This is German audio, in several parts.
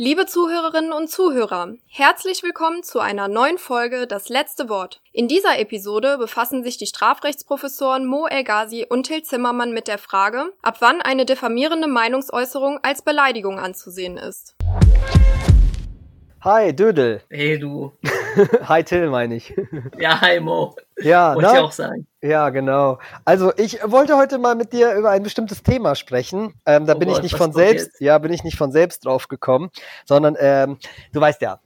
Liebe Zuhörerinnen und Zuhörer, herzlich willkommen zu einer neuen Folge Das letzte Wort. In dieser Episode befassen sich die Strafrechtsprofessoren Mo El Ghazi und Till Zimmermann mit der Frage, ab wann eine diffamierende Meinungsäußerung als Beleidigung anzusehen ist. Hi, Dödel. Hey, du. hi, Till, meine ich. Ja, hi, Mo. Ja, Wollte ich auch sagen. Ja, genau. Also ich wollte heute mal mit dir über ein bestimmtes Thema sprechen. Ähm, da Oh bin ich nicht von selbst, jetzt? ja, bin ich nicht von selbst drauf gekommen, sondern ähm, du weißt ja,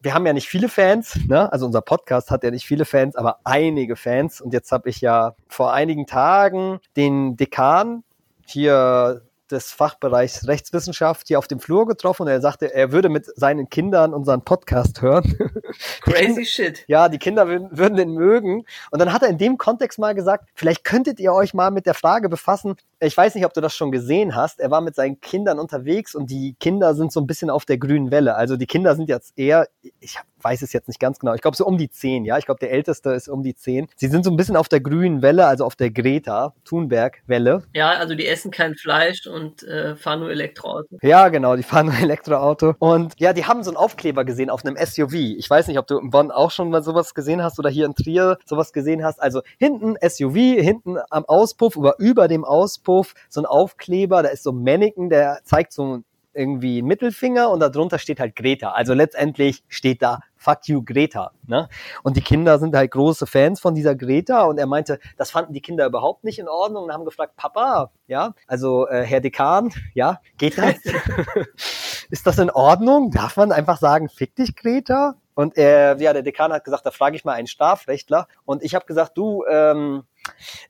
wir haben ja nicht viele Fans, ne? Also unser Podcast hat ja nicht viele Fans, aber einige Fans. Und jetzt habe ich ja vor einigen Tagen den Dekan hier des Fachbereichs Rechtswissenschaft hier auf dem Flur getroffen und er sagte, er würde mit seinen Kindern unseren Podcast hören. Crazy shit. Ja, die Kinder würden, würden den mögen. Und dann hat er in dem Kontext mal gesagt, vielleicht könntet ihr euch mal mit der Frage befassen. Ich weiß nicht, ob du das schon gesehen hast. Er war mit seinen Kindern unterwegs und die Kinder sind so ein bisschen auf der grünen Welle. Also die Kinder sind jetzt eher, ich weiß es jetzt nicht ganz genau, ich glaube so um die zehn, ja. Ich glaube, der älteste ist um die zehn. Sie sind so ein bisschen auf der grünen Welle, also auf der Greta Thunberg-Welle. Ja, also die essen kein Fleisch und äh, fahren nur Elektroauto. Ja, genau, die fahren ein Elektroauto. Und ja, die haben so einen Aufkleber gesehen auf einem SUV. Ich weiß nicht, ob du in Bonn auch schon mal sowas gesehen hast oder hier in Trier sowas gesehen hast. Also hinten SUV, hinten am Auspuff oder über dem Auspuff so ein Aufkleber, da ist so ein Mannequin, der zeigt so ein irgendwie Mittelfinger und darunter steht halt Greta. Also letztendlich steht da Fuck you Greta. Ne? Und die Kinder sind halt große Fans von dieser Greta und er meinte, das fanden die Kinder überhaupt nicht in Ordnung und haben gefragt, Papa, ja, also äh, Herr Dekan, ja, geht das? Ist das in Ordnung? Darf man einfach sagen, fick dich Greta? Und äh, ja, der Dekan hat gesagt, da frage ich mal einen Strafrechtler. Und ich habe gesagt, du, ähm,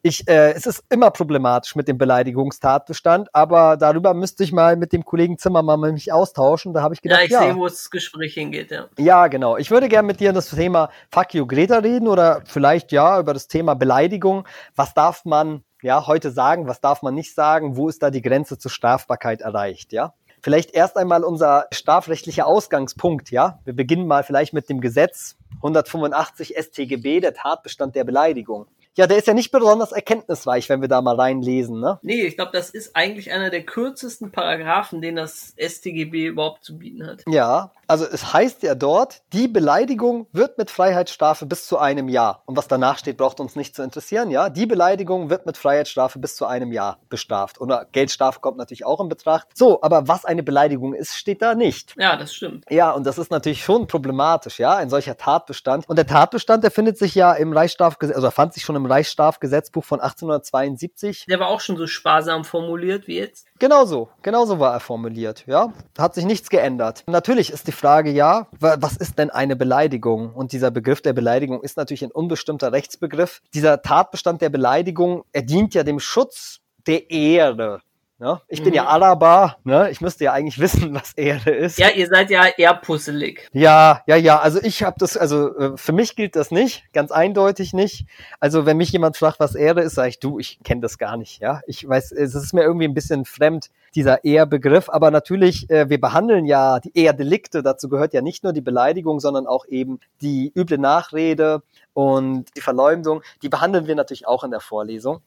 ich, äh, es ist immer problematisch mit dem Beleidigungstatbestand, aber darüber müsste ich mal mit dem Kollegen Zimmermann mich austauschen. Da habe ich Ja, gedacht, ich ja, sehe, wo das Gespräch hingeht, ja. ja, genau. Ich würde gerne mit dir das Thema Fuck you Greta reden oder vielleicht ja über das Thema Beleidigung. Was darf man ja heute sagen, was darf man nicht sagen? Wo ist da die Grenze zur Strafbarkeit erreicht, ja? Vielleicht erst einmal unser strafrechtlicher Ausgangspunkt, ja? Wir beginnen mal vielleicht mit dem Gesetz 185 StGB, der Tatbestand der Beleidigung. Ja, der ist ja nicht besonders erkenntnisreich, wenn wir da mal reinlesen, ne? Nee, ich glaube, das ist eigentlich einer der kürzesten Paragraphen, den das StGB überhaupt zu bieten hat. Ja, also es heißt ja dort, die Beleidigung wird mit Freiheitsstrafe bis zu einem Jahr. Und was danach steht, braucht uns nicht zu interessieren, ja. Die Beleidigung wird mit Freiheitsstrafe bis zu einem Jahr bestraft. Oder Geldstrafe kommt natürlich auch in Betracht. So, aber was eine Beleidigung ist, steht da nicht. Ja, das stimmt. Ja, und das ist natürlich schon problematisch, ja, ein solcher Tatbestand. Und der Tatbestand, der findet sich ja im Reichsstrafgesetz, also fand sich schon im Reichsstrafgesetzbuch von 1872. Der war auch schon so sparsam formuliert wie jetzt. Genau so, genau so war er formuliert, ja. Hat sich nichts geändert. Natürlich ist die Frage, ja, wa- was ist denn eine Beleidigung? Und dieser Begriff der Beleidigung ist natürlich ein unbestimmter Rechtsbegriff. Dieser Tatbestand der Beleidigung, er dient ja dem Schutz der Ehre. Ne? Ich bin Mhm. ja Araber, ne? ich müsste ja eigentlich wissen, was Ehre ist. Ja, ihr seid ja eher puzzelig. Ja, ja, ja. Also ich habe das, also äh, für mich gilt das nicht, ganz eindeutig nicht. Also wenn mich jemand fragt, was Ehre ist, sage ich, du, ich kenne das gar nicht. Ja, ich weiß, es ist mir irgendwie ein bisschen fremd dieser Ehrbegriff. Aber natürlich, äh, wir behandeln ja die Ehrdelikte. Dazu gehört ja nicht nur die Beleidigung, sondern auch eben die üble Nachrede und die Verleumdung. Die behandeln wir natürlich auch in der Vorlesung.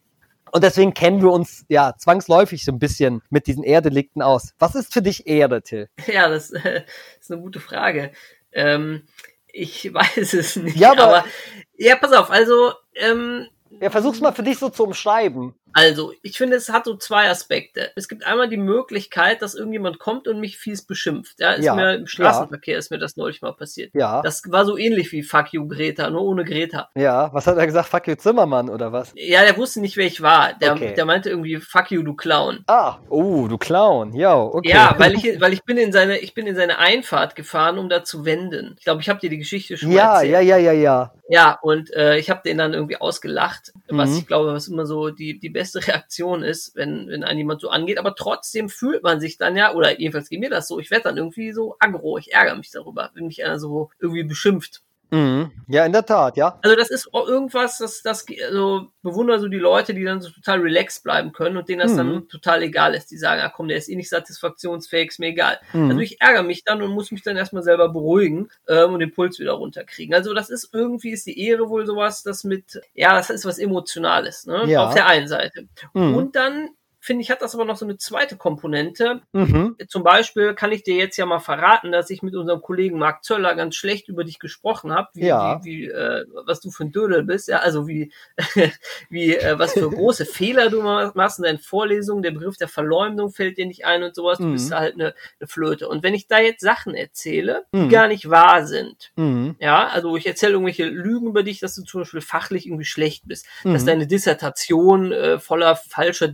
Und deswegen kennen wir uns ja zwangsläufig so ein bisschen mit diesen Ehrdelikten aus. Was ist für dich Ehre, Till? Ja, das äh, ist eine gute Frage. Ähm, ich weiß es nicht. Ja, aber- aber ja, pass auf. Also ähm, Ja, versuch's mal für dich so zu umschreiben. Also, ich finde, es hat so zwei Aspekte. Es gibt einmal die Möglichkeit, dass irgendjemand kommt und mich fies beschimpft. Ja, ist Ja, mir im Straßenverkehr ist mir das neulich mal passiert. Ja. Das war so ähnlich wie Fuck you Greta, nur ohne Greta. Ja, was hat er gesagt? Fuck you Zimmermann oder was? Ja, der wusste nicht, wer ich war. Der, Okay. der meinte irgendwie Fuck you, du Clown. Ah, oh, du Clown. Ja, okay. Ja, weil ich, weil ich bin in seine, ich bin in seine Einfahrt gefahren, um da zu wenden. Ich glaube, ich habe dir die Geschichte schon Ja, erzählt. ja, ja, ja, ja. Ja, und äh, ich habe den dann irgendwie ausgelacht, was Mhm. ich glaube, was immer so die, die beste Reaktion ist, wenn, wenn einen jemand so angeht. Aber trotzdem fühlt man sich dann ja, oder jedenfalls geht mir das so, ich werde dann irgendwie so aggro, ich ärgere mich darüber, wenn mich einer so irgendwie beschimpft. Mhm. Ja, in der Tat, ja. Also das ist auch irgendwas, das, das, also bewundere so die Leute, die dann so total relaxed bleiben können und denen das Mhm. dann total egal ist. Die sagen, ah komm, der ist eh nicht satisfaktionsfähig, ist mir egal. Mhm. Also ich ärgere mich dann und muss mich dann erstmal selber beruhigen ähm, und den Puls wieder runterkriegen. Also das ist irgendwie ist die Ehre wohl sowas, das mit, ja, das ist was Emotionales, ne? Ja. Auf der einen Seite. Mhm. Und dann finde ich, hat das aber noch so eine zweite Komponente. Mhm. Zum Beispiel kann ich dir jetzt ja mal verraten, dass ich mit unserem Kollegen Marc Zöller ganz schlecht über dich gesprochen habe, wie, Ja. wie, wie äh, was du für ein Dödel bist, ja, also wie, wie äh, was für große Fehler du ma- machst in deinen Vorlesungen, der Begriff der Verleumdung fällt dir nicht ein und sowas, du Mhm. bist halt eine, eine Flöte. Und wenn ich da jetzt Sachen erzähle, die Mhm. gar nicht wahr sind, Mhm. ja, also ich erzähle irgendwelche Lügen über dich, dass du zum Beispiel fachlich irgendwie schlecht bist, dass Mhm. deine Dissertation äh, voller falscher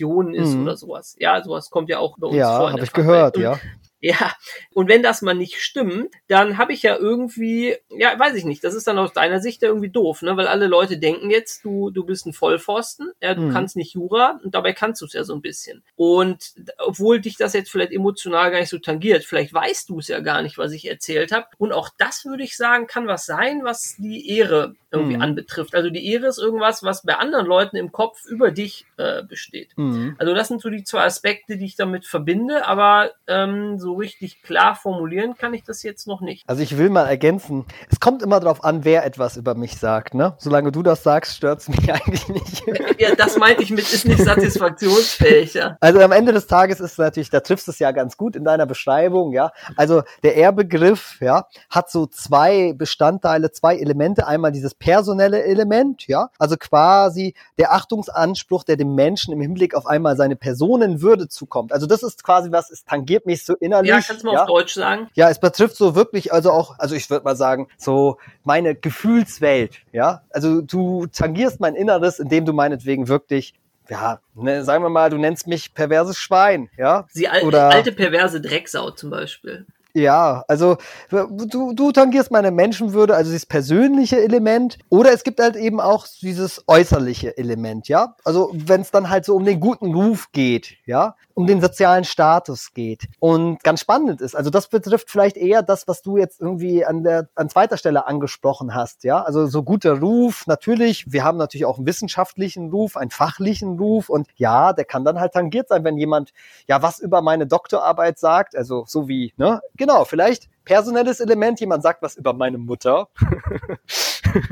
Deklinationen ist Mhm. oder sowas. Ja, sowas kommt ja auch bei uns vor. Ja, habe ich gehört, ja. Ja, und wenn das mal nicht stimmt, dann habe ich ja irgendwie, ja, weiß ich nicht, das ist dann aus deiner Sicht ja irgendwie doof, ne? Weil alle Leute denken jetzt, du, du bist ein Vollpfosten, ja, du Mhm. kannst nicht Jura und dabei kannst du es ja so ein bisschen. Und obwohl dich das jetzt vielleicht emotional gar nicht so tangiert, vielleicht weißt du es ja gar nicht, was ich erzählt habe. Und auch das würde ich sagen, kann was sein, was die Ehre irgendwie Mhm. anbetrifft. Also die Ehre ist irgendwas, was bei anderen Leuten im Kopf über dich äh, besteht. Mhm. Also das sind so die zwei Aspekte, die ich damit verbinde, aber ähm, so richtig klar formulieren kann ich das jetzt noch nicht. Also ich will mal ergänzen, es kommt immer darauf an, wer etwas über mich sagt, ne? Solange du das sagst, stört's mich eigentlich nicht. Ja, das meinte ich mit, ist nicht satisfaktionsfähig, ja. Also am Ende des Tages ist natürlich, da triffst du es ja ganz gut in deiner Beschreibung, ja. Also der Ehrbegriff, ja, hat so zwei Bestandteile, zwei Elemente. Einmal dieses personelle Element, ja, also quasi der Achtungsanspruch, der dem Menschen im Hinblick auf einmal seine Personenwürde zukommt. Also das ist quasi was, es tangiert mich so innerlich. Ja, kannst du mal ja. auf Deutsch sagen? Ja, es betrifft so wirklich, also auch, also ich würde mal sagen, so meine Gefühlswelt, ja. Also du tangierst mein Inneres, indem du meinetwegen wirklich, ja, ne, sagen wir mal, du nennst mich perverses Schwein, ja. Die al Oder- alte perverse Drecksau zum Beispiel. Ja, also du, du tangierst meine Menschenwürde, also dieses persönliche Element. Oder es gibt halt eben auch dieses äußerliche Element, ja. Also wenn es dann halt so um den guten Ruf geht, ja, um den sozialen Status geht. Und ganz spannend ist, also das betrifft vielleicht eher das, was du jetzt irgendwie an der an zweiter Stelle angesprochen hast, ja. Also so guter Ruf, natürlich, wir haben natürlich auch einen wissenschaftlichen Ruf, einen fachlichen Ruf und ja, der kann dann halt tangiert sein, wenn jemand ja was über meine Doktorarbeit sagt, also so wie, ne? Genau, vielleicht personelles Element, jemand sagt was über meine Mutter.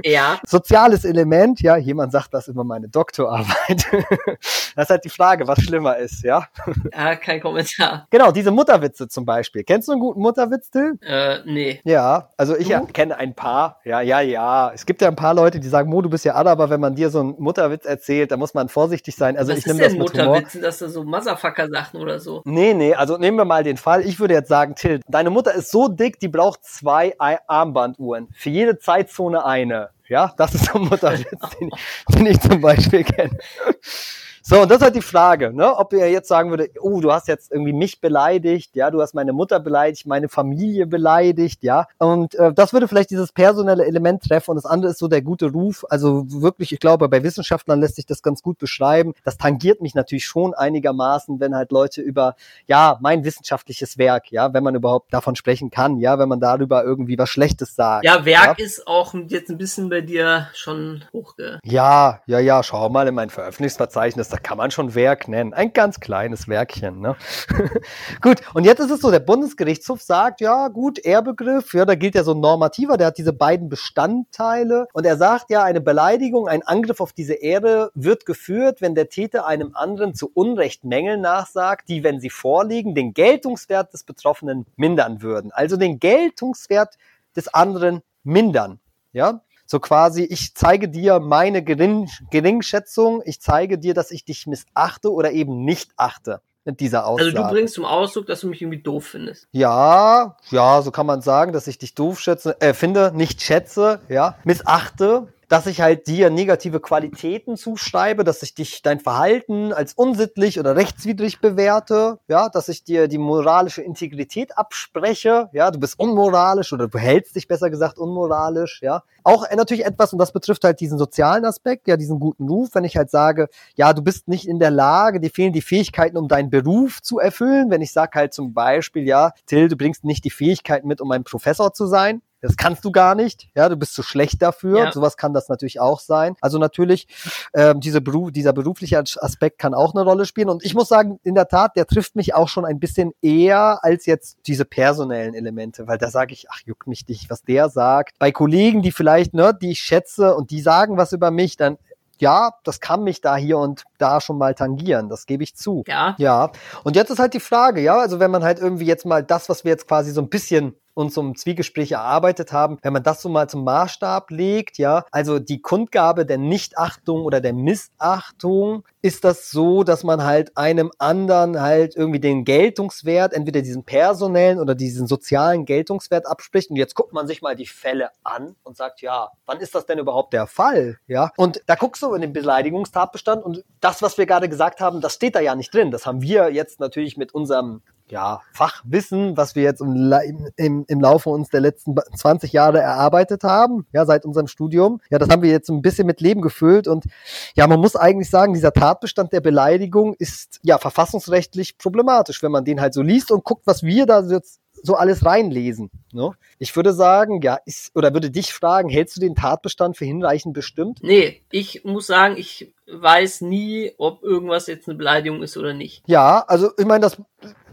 Ja. Soziales Element, ja, jemand sagt was über meine Doktorarbeit. das ist halt die Frage, was schlimmer ist, ja. ja, kein Kommentar. Genau, diese Mutterwitze zum Beispiel. Kennst du einen guten Mutterwitz, Till? Äh, nee. Ja, also ich Du? ja, kenne ein paar. Ja, ja, ja. Es gibt ja ein paar Leute, die sagen, Mo, du bist ja alle, aber wenn man dir so einen Mutterwitz erzählt, da muss man vorsichtig sein. Also Was ich ist nehme das denn mit Humor. Mutterwitz? Sind das da so Motherfucker-Sachen oder so? Nee, nee, also nehmen wir mal den Fall. Ich würde jetzt sagen, Till, deine Mutter ist so dick, die braucht zwei Ei- Armbanduhren. Für jede Zeitzone eine. Ja, das ist so ein Mutterwitz, den, den ich zum Beispiel kenne. So, und das ist halt die Frage, ne? ob ihr jetzt sagen würde, oh, du hast jetzt irgendwie mich beleidigt, ja, du hast meine Mutter beleidigt, meine Familie beleidigt, ja. Und äh, das würde vielleicht dieses personelle Element treffen und das andere ist so der gute Ruf. Also wirklich, ich glaube, bei Wissenschaftlern lässt sich das ganz gut beschreiben. Das tangiert mich natürlich schon einigermaßen, wenn halt Leute über, ja, mein wissenschaftliches Werk, ja, wenn man überhaupt davon sprechen kann, ja, wenn man darüber irgendwie was Schlechtes sagt. Ja, Werk ist auch jetzt ein bisschen bei dir schon hochge... Ja, ja, ja, schau mal in mein Veröffentlichungsverzeichnis, da kann man schon Werk nennen. Ein ganz kleines Werkchen, ne? gut, und jetzt ist es so, der Bundesgerichtshof sagt, ja, gut, Ehrbegriff, ja, da gilt ja so ein normativer, der hat diese beiden Bestandteile und er sagt ja, eine Beleidigung, ein Angriff auf diese Ehre wird geführt, wenn der Täter einem anderen zu Unrecht Mängel nachsagt, die, wenn sie vorliegen, den Geltungswert des Betroffenen mindern würden. Also den Geltungswert des anderen mindern, ja? So quasi, ich zeige dir meine Gering, Geringschätzung, ich zeige dir, dass ich dich missachte oder eben nicht achte mit dieser Aussage. Also du bringst zum Ausdruck, dass du mich irgendwie doof findest. ja, ja, so kann man sagen, dass ich dich doof schätze, äh, finde, nicht schätze, ja, missachte, dass ich halt dir negative Qualitäten zuschreibe, dass ich dich dein Verhalten als unsittlich oder rechtswidrig bewerte, ja, dass ich dir die moralische Integrität abspreche, ja, du bist unmoralisch oder du hältst dich besser gesagt unmoralisch, ja. Auch äh, natürlich etwas, und das betrifft halt diesen sozialen Aspekt, ja, diesen guten Ruf, wenn ich halt sage, ja, du bist nicht in der Lage, dir fehlen die Fähigkeiten, um deinen Beruf zu erfüllen. Wenn ich sage halt zum Beispiel, ja, Till, du bringst nicht die Fähigkeiten mit, um ein Professor zu sein. Das kannst du gar nicht, ja, du bist zu schlecht dafür. Ja. Sowas kann das natürlich auch sein. Also natürlich, ähm, diese Beruf, dieser berufliche Aspekt kann auch eine Rolle spielen. Und ich muss sagen, in der Tat, der trifft mich auch schon ein bisschen eher als jetzt diese personellen Elemente, weil da sage ich, ach, juckt mich nicht, was der sagt. Bei Kollegen, die vielleicht, ne, die ich schätze und die sagen was über mich, dann ja, das kann mich da hier und da schon mal tangieren, das gebe ich zu. Ja. Ja, und jetzt ist halt die Frage, ja, also wenn man halt irgendwie jetzt mal das, was wir jetzt quasi so ein bisschen uns um Zwiegespräche erarbeitet haben, wenn man das so mal zum Maßstab legt, ja, also die Kundgabe der Nichtachtung oder der Missachtung, ist das so, dass man halt einem anderen halt irgendwie den Geltungswert, entweder diesen personellen oder diesen sozialen Geltungswert abspricht. Und jetzt guckt man sich mal die Fälle an und sagt, ja, wann ist das denn überhaupt der Fall? Ja, und da guckst du in den Beleidigungstatbestand und das, was wir gerade gesagt haben, das steht da ja nicht drin. Das haben wir jetzt natürlich mit unserem ja, Fachwissen, was wir jetzt im, im, im Laufe uns der letzten 20 Jahre erarbeitet haben, ja, seit unserem Studium. Ja, das haben wir jetzt ein bisschen mit Leben gefüllt und ja, man muss eigentlich sagen, dieser Tatbestand der Beleidigung ist ja verfassungsrechtlich problematisch, wenn man den halt so liest und guckt, was wir da jetzt so alles reinlesen. Ne? Ich würde sagen, ja, ist, oder würde dich fragen, hältst du den Tatbestand für hinreichend bestimmt? Nee, ich muss sagen, ich weiß nie, ob irgendwas jetzt eine Beleidigung ist oder nicht. Ja, also ich meine, das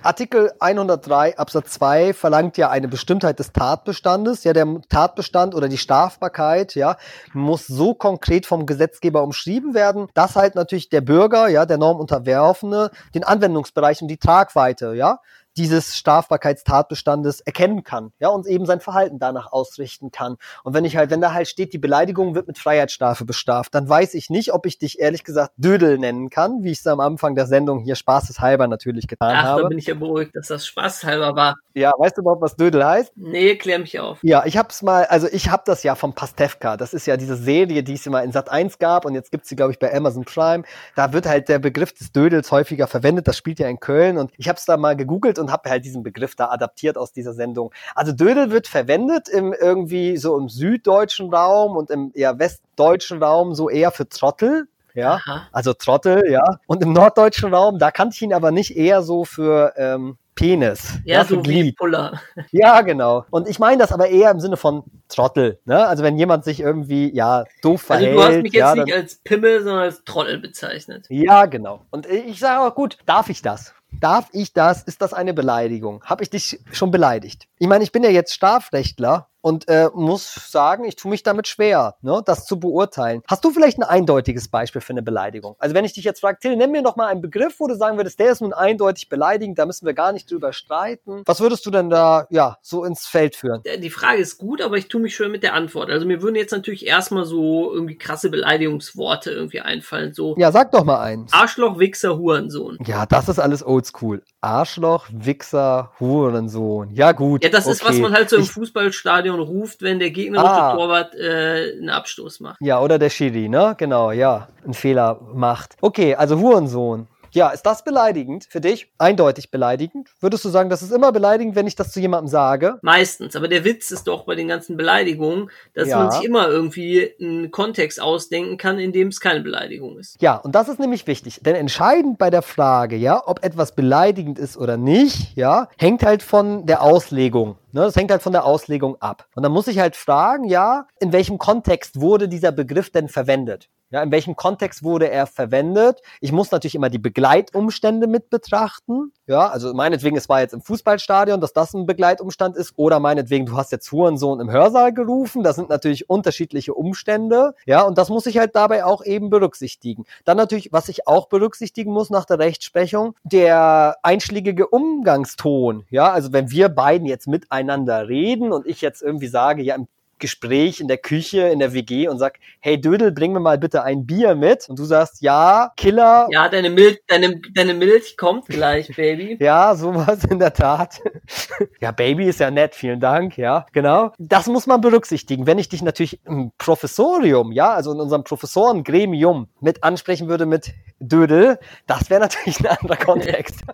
Artikel 103 Absatz 2 verlangt ja eine Bestimmtheit des Tatbestandes. Ja, der Tatbestand oder die Strafbarkeit, ja, muss so konkret vom Gesetzgeber umschrieben werden, dass halt natürlich der Bürger, ja, der Normunterwerfene, den Anwendungsbereich und die Tragweite, ja, dieses Strafbarkeitstatbestandes erkennen kann, ja, und eben sein Verhalten danach ausrichten kann. Und wenn ich halt, wenn da halt steht, die Beleidigung wird mit Freiheitsstrafe bestraft, dann weiß ich nicht, ob ich dich ehrlich gesagt Dödel nennen kann, wie ich es am Anfang der Sendung hier spaßeshalber natürlich getan Ach, habe. da bin ich ja beruhigt, dass das spaßhalber war. Ja, weißt du überhaupt, was Dödel heißt? Nee, klär mich auf. Ja, ich hab's mal, also ich hab das ja vom Pastewka. Das ist ja diese Serie, die es immer in Sat 1 gab und jetzt gibt's sie, glaube ich, bei Amazon Prime. Da wird halt der Begriff des Dödels häufiger verwendet. Das spielt ja in Köln und ich hab's da mal gegoogelt und habe halt diesen Begriff da adaptiert aus dieser Sendung. Also Dödel wird verwendet im irgendwie so im süddeutschen Raum und im eher westdeutschen Raum so eher für Trottel. Ja, Aha. also Trottel, ja. Und im norddeutschen Raum, da kannte ich ihn aber nicht eher so für ähm, Penis. Ja, für so wie Puller. Ja, genau. Und ich meine das aber eher im Sinne von Trottel. Ne? Also wenn jemand sich irgendwie ja doof Also verhält. du hast mich jetzt ja, nicht als Pimmel, sondern als Trottel bezeichnet. ja, genau. Und ich sage auch gut, darf ich das? Darf ich das? Ist das eine Beleidigung? Habe ich dich schon beleidigt? Ich meine, ich bin ja jetzt Strafrechtler und äh, muss sagen, ich tue mich damit schwer, ne, das zu beurteilen. Hast du vielleicht ein eindeutiges Beispiel für eine Beleidigung? Also wenn ich dich jetzt frage, Till, nenn mir noch mal einen Begriff, wo du sagen würdest, der ist nun eindeutig beleidigend, da müssen wir gar nicht drüber streiten. Was würdest du denn da ja so ins Feld führen? Äh, Die Frage ist gut, aber ich tue mich schwer mit der Antwort. Also mir würden jetzt natürlich erstmal so irgendwie krasse Beleidigungsworte irgendwie einfallen. So Ja, sag doch mal eins. Arschloch, Wichser, Hurensohn. Ja, das ist alles oldschool. Arschloch, Wichser, Hurensohn. Ja, gut. Ja, das ist, was okay. man halt so im Ich- Fußballstadion ruft, wenn der gegnerische Ah. Torwart äh, einen Abstoß macht. Ja, oder der Schiri, ne? Genau, ja. Einen Fehler macht. Okay, also Hurensohn. Ja, ist das beleidigend für dich? Eindeutig beleidigend? Würdest du sagen, das ist immer beleidigend, wenn ich das zu jemandem sage? Meistens. Aber der Witz ist doch bei den ganzen Beleidigungen, dass Ja. man sich immer irgendwie einen Kontext ausdenken kann, in dem es keine Beleidigung ist. Ja, und das ist nämlich wichtig. Denn entscheidend bei der Frage, ja, ob etwas beleidigend ist oder nicht, ja, hängt halt von der Auslegung. Ne, das hängt halt von der Auslegung ab. Und dann muss ich halt fragen, ja, in welchem Kontext wurde dieser Begriff denn verwendet? Ja, in welchem Kontext wurde er verwendet? Ich muss natürlich immer die Begleitumstände mit betrachten. Ja, also meinetwegen, es war jetzt im Fußballstadion, dass das ein Begleitumstand ist. Oder meinetwegen, du hast jetzt Hurensohn im Hörsaal gerufen. Das sind natürlich unterschiedliche Umstände. Ja, und das muss ich halt dabei auch eben berücksichtigen. Dann natürlich, was ich auch berücksichtigen muss nach der Rechtsprechung, der einschlägige Umgangston. Ja, also wenn wir beiden jetzt miteinander reden und ich jetzt irgendwie sage, ja, im Gespräch in der Küche, in der WG und sag, hey Dödel, bring mir mal bitte ein Bier mit. Und du sagst, ja, Killer. Ja, deine Milch, deine, deine Milch kommt gleich, Baby. Ja, sowas in der Tat. ja, Baby ist ja nett, vielen Dank, ja, genau. Das muss man berücksichtigen. Wenn ich dich natürlich im Professorium, ja, also in unserem Professorengremium mit ansprechen würde mit Dödel, das wäre natürlich ein anderer Kontext.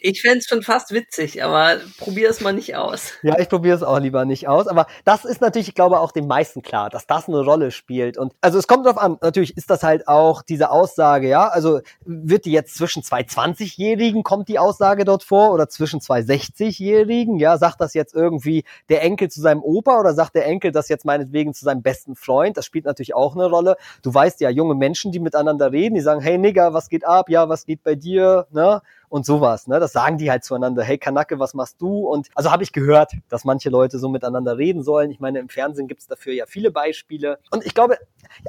Ich fänd's schon fast witzig, aber probier es mal nicht aus. Ja, ich probiere es auch lieber nicht aus. Aber das ist natürlich, ich glaube, auch den meisten klar, dass das eine Rolle spielt. Und also es kommt drauf an, natürlich ist das halt auch diese Aussage, ja. Also wird die jetzt zwischen zwei 20-Jährigen, kommt die Aussage dort vor, oder zwischen zwei 60-Jährigen, ja, sagt das jetzt irgendwie der Enkel zu seinem Opa oder sagt der Enkel das jetzt meinetwegen zu seinem besten Freund? Das spielt natürlich auch eine Rolle. Du weißt ja, junge Menschen, die miteinander reden, die sagen, hey Nigger, was geht ab? Ja, was geht bei dir? Ne? Und sowas. Ne? Das sagen die halt zueinander. Hey Kanake, was machst du? Und also habe ich gehört, dass manche Leute so miteinander reden sollen. Ich meine, im Fernsehen gibt's dafür ja viele Beispiele. Und ich glaube,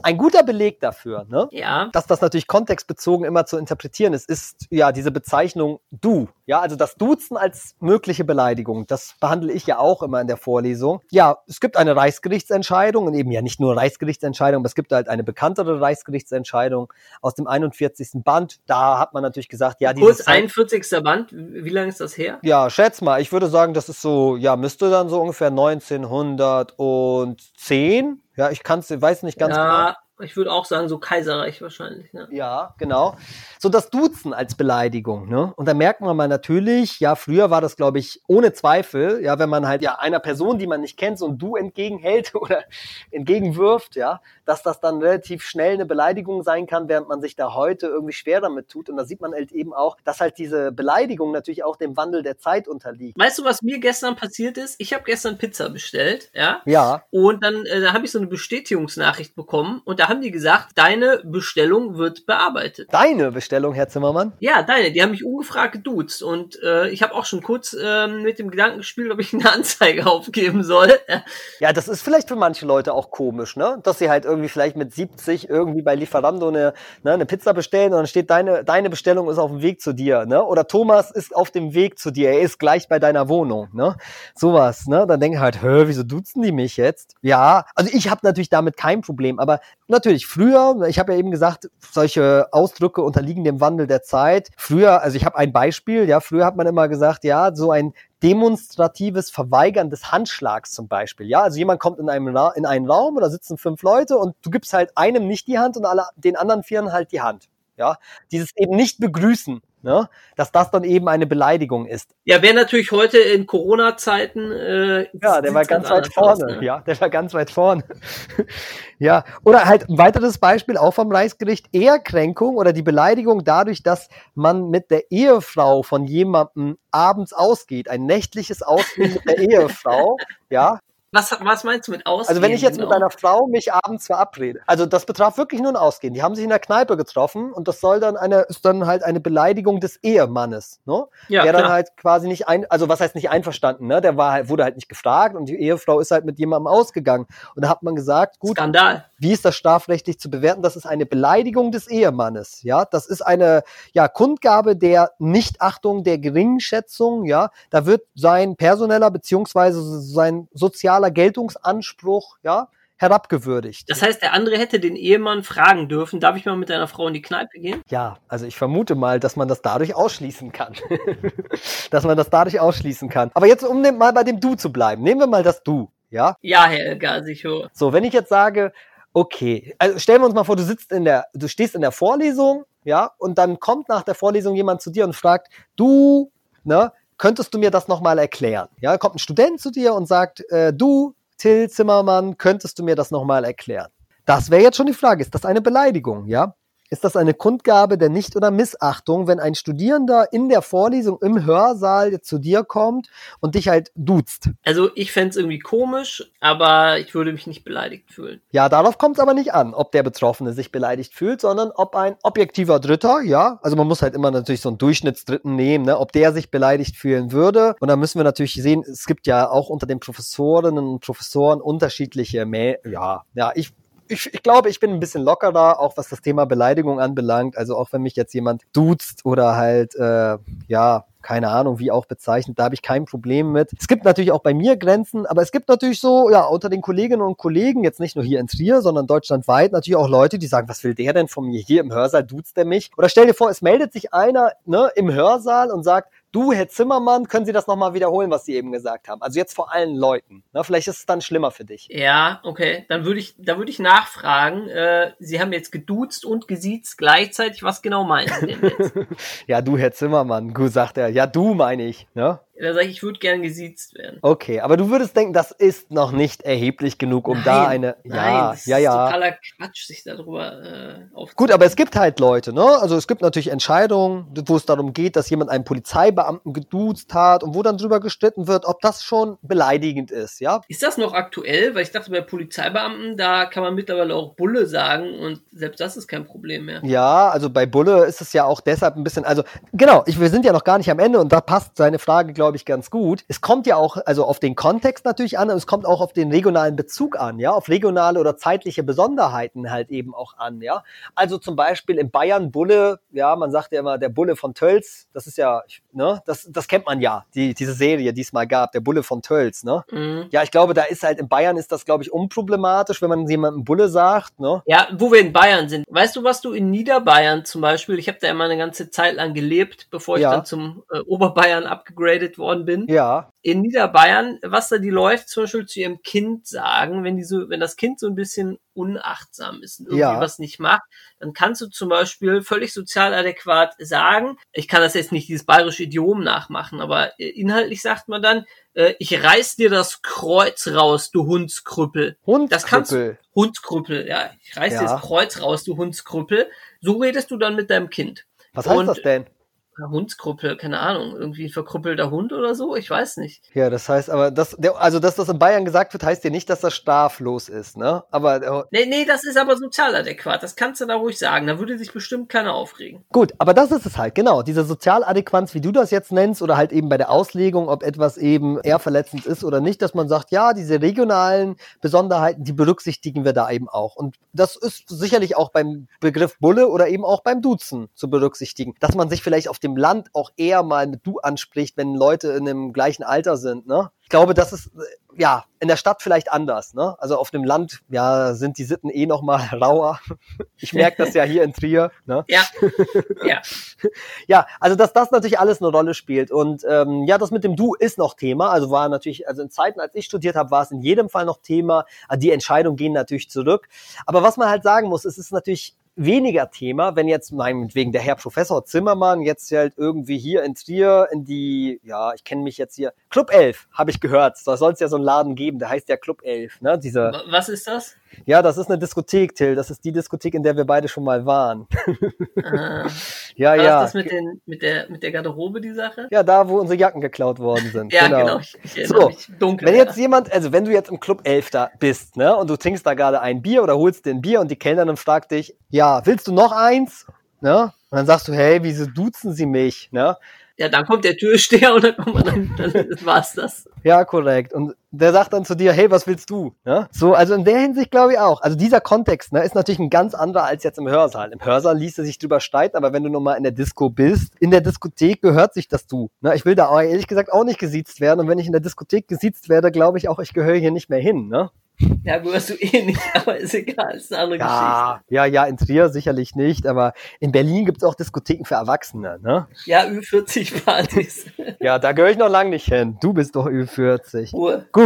ein guter Beleg dafür, ne? Ja. dass das natürlich kontextbezogen immer zu interpretieren ist, ist ja diese Bezeichnung du. Ja, also das Duzen als mögliche Beleidigung. Das behandle ich ja auch immer in der Vorlesung. Ja, es gibt eine Reichsgerichtsentscheidung und eben ja nicht nur Reichsgerichtsentscheidung, aber es gibt halt eine bekanntere Reichsgerichtsentscheidung aus dem 41. Band. Da hat man natürlich gesagt, ja, Kurz, dieses 41. Band, wie lange ist das her? ja, schätz mal, ich würde sagen, das ist so, ja, müsste dann so ungefähr 1910. Ja, ich kann's, weiß nicht ganz genau. Ich würde auch sagen, so Kaiserreich wahrscheinlich. Ne? Ja, genau. So das Duzen als Beleidigung, ne? Und da merkt man mal natürlich, ja, früher war das, glaube ich, ohne Zweifel, ja, wenn man halt ja einer Person, die man nicht kennt, so ein Du entgegenhält oder entgegenwirft, ja, dass das dann relativ schnell eine Beleidigung sein kann, während man sich da heute irgendwie schwer damit tut. Und da sieht man halt eben auch, dass halt diese Beleidigung natürlich auch dem Wandel der Zeit unterliegt. Weißt du, was mir gestern passiert ist? Ich habe gestern Pizza bestellt, ja. Ja, Und dann äh, da habe ich so eine Bestätigungsnachricht bekommen und da haben die gesagt, deine Bestellung wird bearbeitet. deine Bestellung, Herr Zimmermann. Ja, deine, die haben mich ungefragt geduzt und äh, ich habe auch schon kurz ähm, mit dem Gedanken gespielt, ob ich eine Anzeige aufgeben soll. Ja, das ist vielleicht für manche Leute auch komisch, ne? Dass sie halt irgendwie vielleicht mit 70 irgendwie bei Lieferando eine, ne, eine Pizza bestellen und dann steht deine, deine Bestellung ist auf dem Weg zu dir, ne? Oder Thomas ist auf dem Weg zu dir, er ist gleich bei deiner Wohnung, ne? Sowas, ne? Dann denken halt, hä, wieso duzen die mich jetzt? Ja, also ich habe natürlich damit kein Problem, aber natürlich früher, ich habe ja eben gesagt, solche Ausdrücke unterliegen dem Wandel der Zeit. Früher, also ich habe ein Beispiel, ja, früher hat man immer gesagt, ja, so ein demonstratives Verweigern des Handschlags zum Beispiel. Ja, also jemand kommt in, einem Ra in einen Raum oder sitzen fünf Leute und du gibst halt einem nicht die Hand und alle, den anderen vieren halt die Hand. Ja, dieses eben nicht begrüßen, ne, dass das dann eben eine Beleidigung ist. Ja, wäre natürlich heute in Corona-Zeiten. Äh, Ja, der war ganz weit anders aus, vorne. ne? Ja, der war ganz weit vorne. ja, oder halt ein weiteres Beispiel auch vom Reichsgericht Ehekränkung oder die Beleidigung dadurch, dass man mit der Ehefrau von jemandem abends ausgeht, ein nächtliches Ausgehen mit der Ehefrau, ja. Was, was meinst du mit Ausgehen? Also wenn ich jetzt genau? mit einer Frau mich abends verabrede, also das betraf wirklich nur ein Ausgehen. Die haben sich in der Kneipe getroffen und das soll dann eine, ist dann halt eine Beleidigung des Ehemannes, ne? ja, der klar. dann halt quasi nicht ein, also was heißt nicht einverstanden, ne? Der war halt, wurde halt nicht gefragt und die Ehefrau ist halt mit jemandem ausgegangen. Und da hat man gesagt, gut, Skandal. wie ist das strafrechtlich zu bewerten? Das ist eine Beleidigung des Ehemannes, ja. Das ist eine, ja, Kundgabe der Nichtachtung, der Geringschätzung, ja. Da wird sein personeller beziehungsweise sein sozialer Geltungsanspruch, ja, herabgewürdigt. Das heißt, der andere hätte den Ehemann fragen dürfen, darf ich mal mit deiner Frau in die Kneipe gehen? Ja, also ich vermute mal, dass man das dadurch ausschließen kann. dass man das dadurch ausschließen kann. Aber jetzt, um mal bei dem Du zu bleiben, nehmen wir mal das Du, ja? Ja, Herr höre. So, wenn ich jetzt sage, okay, also stellen wir uns mal vor, du sitzt in der, du stehst in der Vorlesung, ja, und dann kommt nach der Vorlesung jemand zu dir und fragt, du, ne, könntest du mir das nochmal erklären? Ja, kommt ein Student zu dir und sagt, äh, du, Till Zimmermann, könntest du mir das nochmal erklären? Das wäre jetzt schon die Frage, ist das eine Beleidigung, ja? Ist das eine Kundgabe der Nicht- oder Missachtung, wenn ein Studierender in der Vorlesung im Hörsaal zu dir kommt und dich halt duzt? Also ich fänd's irgendwie komisch, aber ich würde mich nicht beleidigt fühlen. Ja, darauf kommt es aber nicht an, ob der Betroffene sich beleidigt fühlt, sondern ob ein objektiver Dritter, ja, also man muss halt immer natürlich so einen Durchschnittsdritten nehmen, ne, ob der sich beleidigt fühlen würde. Und da müssen wir natürlich sehen, es gibt ja auch unter den Professorinnen und Professoren unterschiedliche, Mä ja, ja, ich ich, ich glaube, ich bin ein bisschen lockerer, auch was das Thema Beleidigung anbelangt. Also auch wenn mich jetzt jemand duzt oder halt, äh, ja, keine Ahnung, wie auch bezeichnet, da habe ich kein Problem mit. Es gibt natürlich auch bei mir Grenzen, aber es gibt natürlich so, ja, unter den Kolleginnen und Kollegen, jetzt nicht nur hier in Trier, sondern deutschlandweit, natürlich auch Leute, die sagen, was will der denn von mir hier im Hörsaal, duzt der mich? Oder stell dir vor, es meldet sich einer ne, im Hörsaal und sagt, du, Herr Zimmermann, können Sie das nochmal wiederholen, was Sie eben gesagt haben? Also jetzt vor allen Leuten. Ne? Vielleicht ist es dann schlimmer für dich. Ja, okay. Dann würde ich, da würde ich nachfragen. Äh, Sie haben jetzt geduzt und gesiezt gleichzeitig. Was genau meinen Sie denn jetzt? ja, du, Herr Zimmermann, gut, sagt er. Ja, du meine ich. Ne? Da sage ich, ich würde gern gesiezt werden. Okay, aber du würdest denken, das ist noch nicht erheblich genug, um nein, da eine. Nein, ja, das ja, ist ja. totaler Quatsch, sich darüber äh, auf. Gut, aber es gibt halt Leute, ne? Also es gibt natürlich Entscheidungen, wo es darum geht, dass jemand einen Polizeibeamten geduzt hat und wo dann drüber gestritten wird, ob das schon beleidigend ist, ja? Ist das noch aktuell? Weil ich dachte, bei Polizeibeamten, da kann man mittlerweile auch Bulle sagen und selbst das ist kein Problem mehr. Ja, also bei Bulle ist es ja auch deshalb ein bisschen, also genau, ich, wir sind ja noch gar nicht am Ende und da passt seine Frage, glaube ich, ganz gut. Es kommt ja auch, also auf den Kontext natürlich an und es kommt auch auf den regionalen Bezug an, ja, auf regionale oder zeitliche Besonderheiten halt eben auch an, ja. Also zum Beispiel in Bayern Bulle, ja, man sagt ja immer der Bulle von Tölz, das ist ja, ne, das, das kennt man ja, die, diese Serie, die es mal gab, der Bulle von Tölz, ne. Mhm. Ja, ich glaube, da ist halt in Bayern ist das, glaube ich, unproblematisch, wenn man jemandem Bulle sagt, ne. Ja, wo wir in Bayern sind. Weißt du, was du in Niederbayern zum Beispiel, ich habe da immer eine ganze Zeit lang gelebt, bevor ich Ja. dann zum äh, Oberbayern abgegradet worden bin. Ja, In Niederbayern, was da die Leute zum Beispiel zu ihrem Kind sagen, wenn die so, wenn das Kind so ein bisschen unachtsam ist und irgendwie Ja. was nicht macht, dann kannst du zum Beispiel völlig sozial adäquat sagen, ich kann das jetzt nicht dieses bayerische Idiom nachmachen, aber äh, inhaltlich sagt man dann, äh, ich reiß dir das Kreuz raus, du Hundskrüppel. Das kannst Hundskrüppel. Hundskrüppel, ja. Ich reiß dir Ja. das Kreuz raus, du Hundskrüppel. So redest du dann mit deinem Kind. Was heißt Und- das denn? Ja, Hundskrüppel, keine Ahnung, irgendwie ein verkrüppelter Hund oder so, ich weiß nicht. Ja, das heißt aber, das, der, also dass das in Bayern gesagt wird, heißt ja nicht, dass das straflos ist, ne? Aber äh, Nee, nee, das ist aber sozial adäquat. Das kannst du da ruhig sagen. Da würde sich bestimmt keiner aufregen. gut, aber das ist es halt, genau. Diese Sozialadäquanz, wie du das jetzt nennst, oder halt eben bei der Auslegung, ob etwas eben eher verletzend ist oder nicht, dass man sagt, ja, diese regionalen Besonderheiten, die berücksichtigen wir da eben auch. Und das ist sicherlich auch beim Begriff Bulle oder eben auch beim Duzen zu berücksichtigen, dass man sich vielleicht auf dem Land auch eher mal mit Du anspricht, wenn Leute in dem gleichen Alter sind, ne? Ich glaube, das ist äh, ja in der Stadt vielleicht anders, ne? Also auf dem Land, ja, sind die Sitten eh noch mal rauer. Ich merke das ja hier in Trier, ne? Ja. ja. Ja, also dass das natürlich alles eine Rolle spielt. Und ähm, ja, das mit dem Du ist noch Thema. Also war natürlich, also in Zeiten, als ich studiert habe, war es in jedem Fall noch Thema. Die Entscheidungen gehen natürlich zurück. Aber was man halt sagen muss, es ist natürlich weniger Thema, wenn jetzt meinetwegen der Herr Professor Zimmermann jetzt halt irgendwie hier in Trier in die, ja, ich kenne mich jetzt hier, Club 11, habe ich gehört. Da soll es ja so einen Laden geben, der heißt ja Club 11, ne? Diese, Wa- Was ist das? ja, das ist eine Diskothek, Till. Das ist die Diskothek, in der wir beide schon mal waren. Äh, Ja, war ja. das mit, den, mit, der, mit der Garderobe, die Sache? Ja, da, wo unsere Jacken geklaut worden sind. Ja, genau. Ich, ich erinnere So, mich dunkel. Wenn ja. jetzt jemand, also wenn du jetzt im Club 11 da bist, ne, und du trinkst da gerade ein Bier oder holst dir ein Bier und die Kellnerin fragt dich, ja, willst du noch eins? Ne? Und dann sagst du, hey, wieso duzen sie mich? Ne? Ja, dann kommt der Türsteher und dann, kommt man dann, dann war's das. Ja, korrekt. Und der sagt dann zu dir, hey, was willst du? Ne? So, also in der Hinsicht glaube ich auch. Also dieser Kontext ne, ist natürlich ein ganz anderer als jetzt im Hörsaal. Im Hörsaal ließe sich drüber streiten, aber wenn du nun mal in der Disco bist, in der Diskothek gehört sich das du. Ne? Ich will da auch ehrlich gesagt auch nicht gesiezt werden. Und wenn ich in der Diskothek gesiezt werde, glaube ich auch, ich gehöre hier nicht mehr hin. Ne? Ja, gehörst du eh nicht, aber ist egal, ist eine andere Ja, ja, ja, in Trier sicherlich nicht, aber in Berlin gibt es auch Diskotheken für Erwachsene, ne? Geschichte. Ja, Ü40-Partys. Ja, da gehöre ich noch lang nicht hin. Du bist doch Ü40. Ruhe. Gut.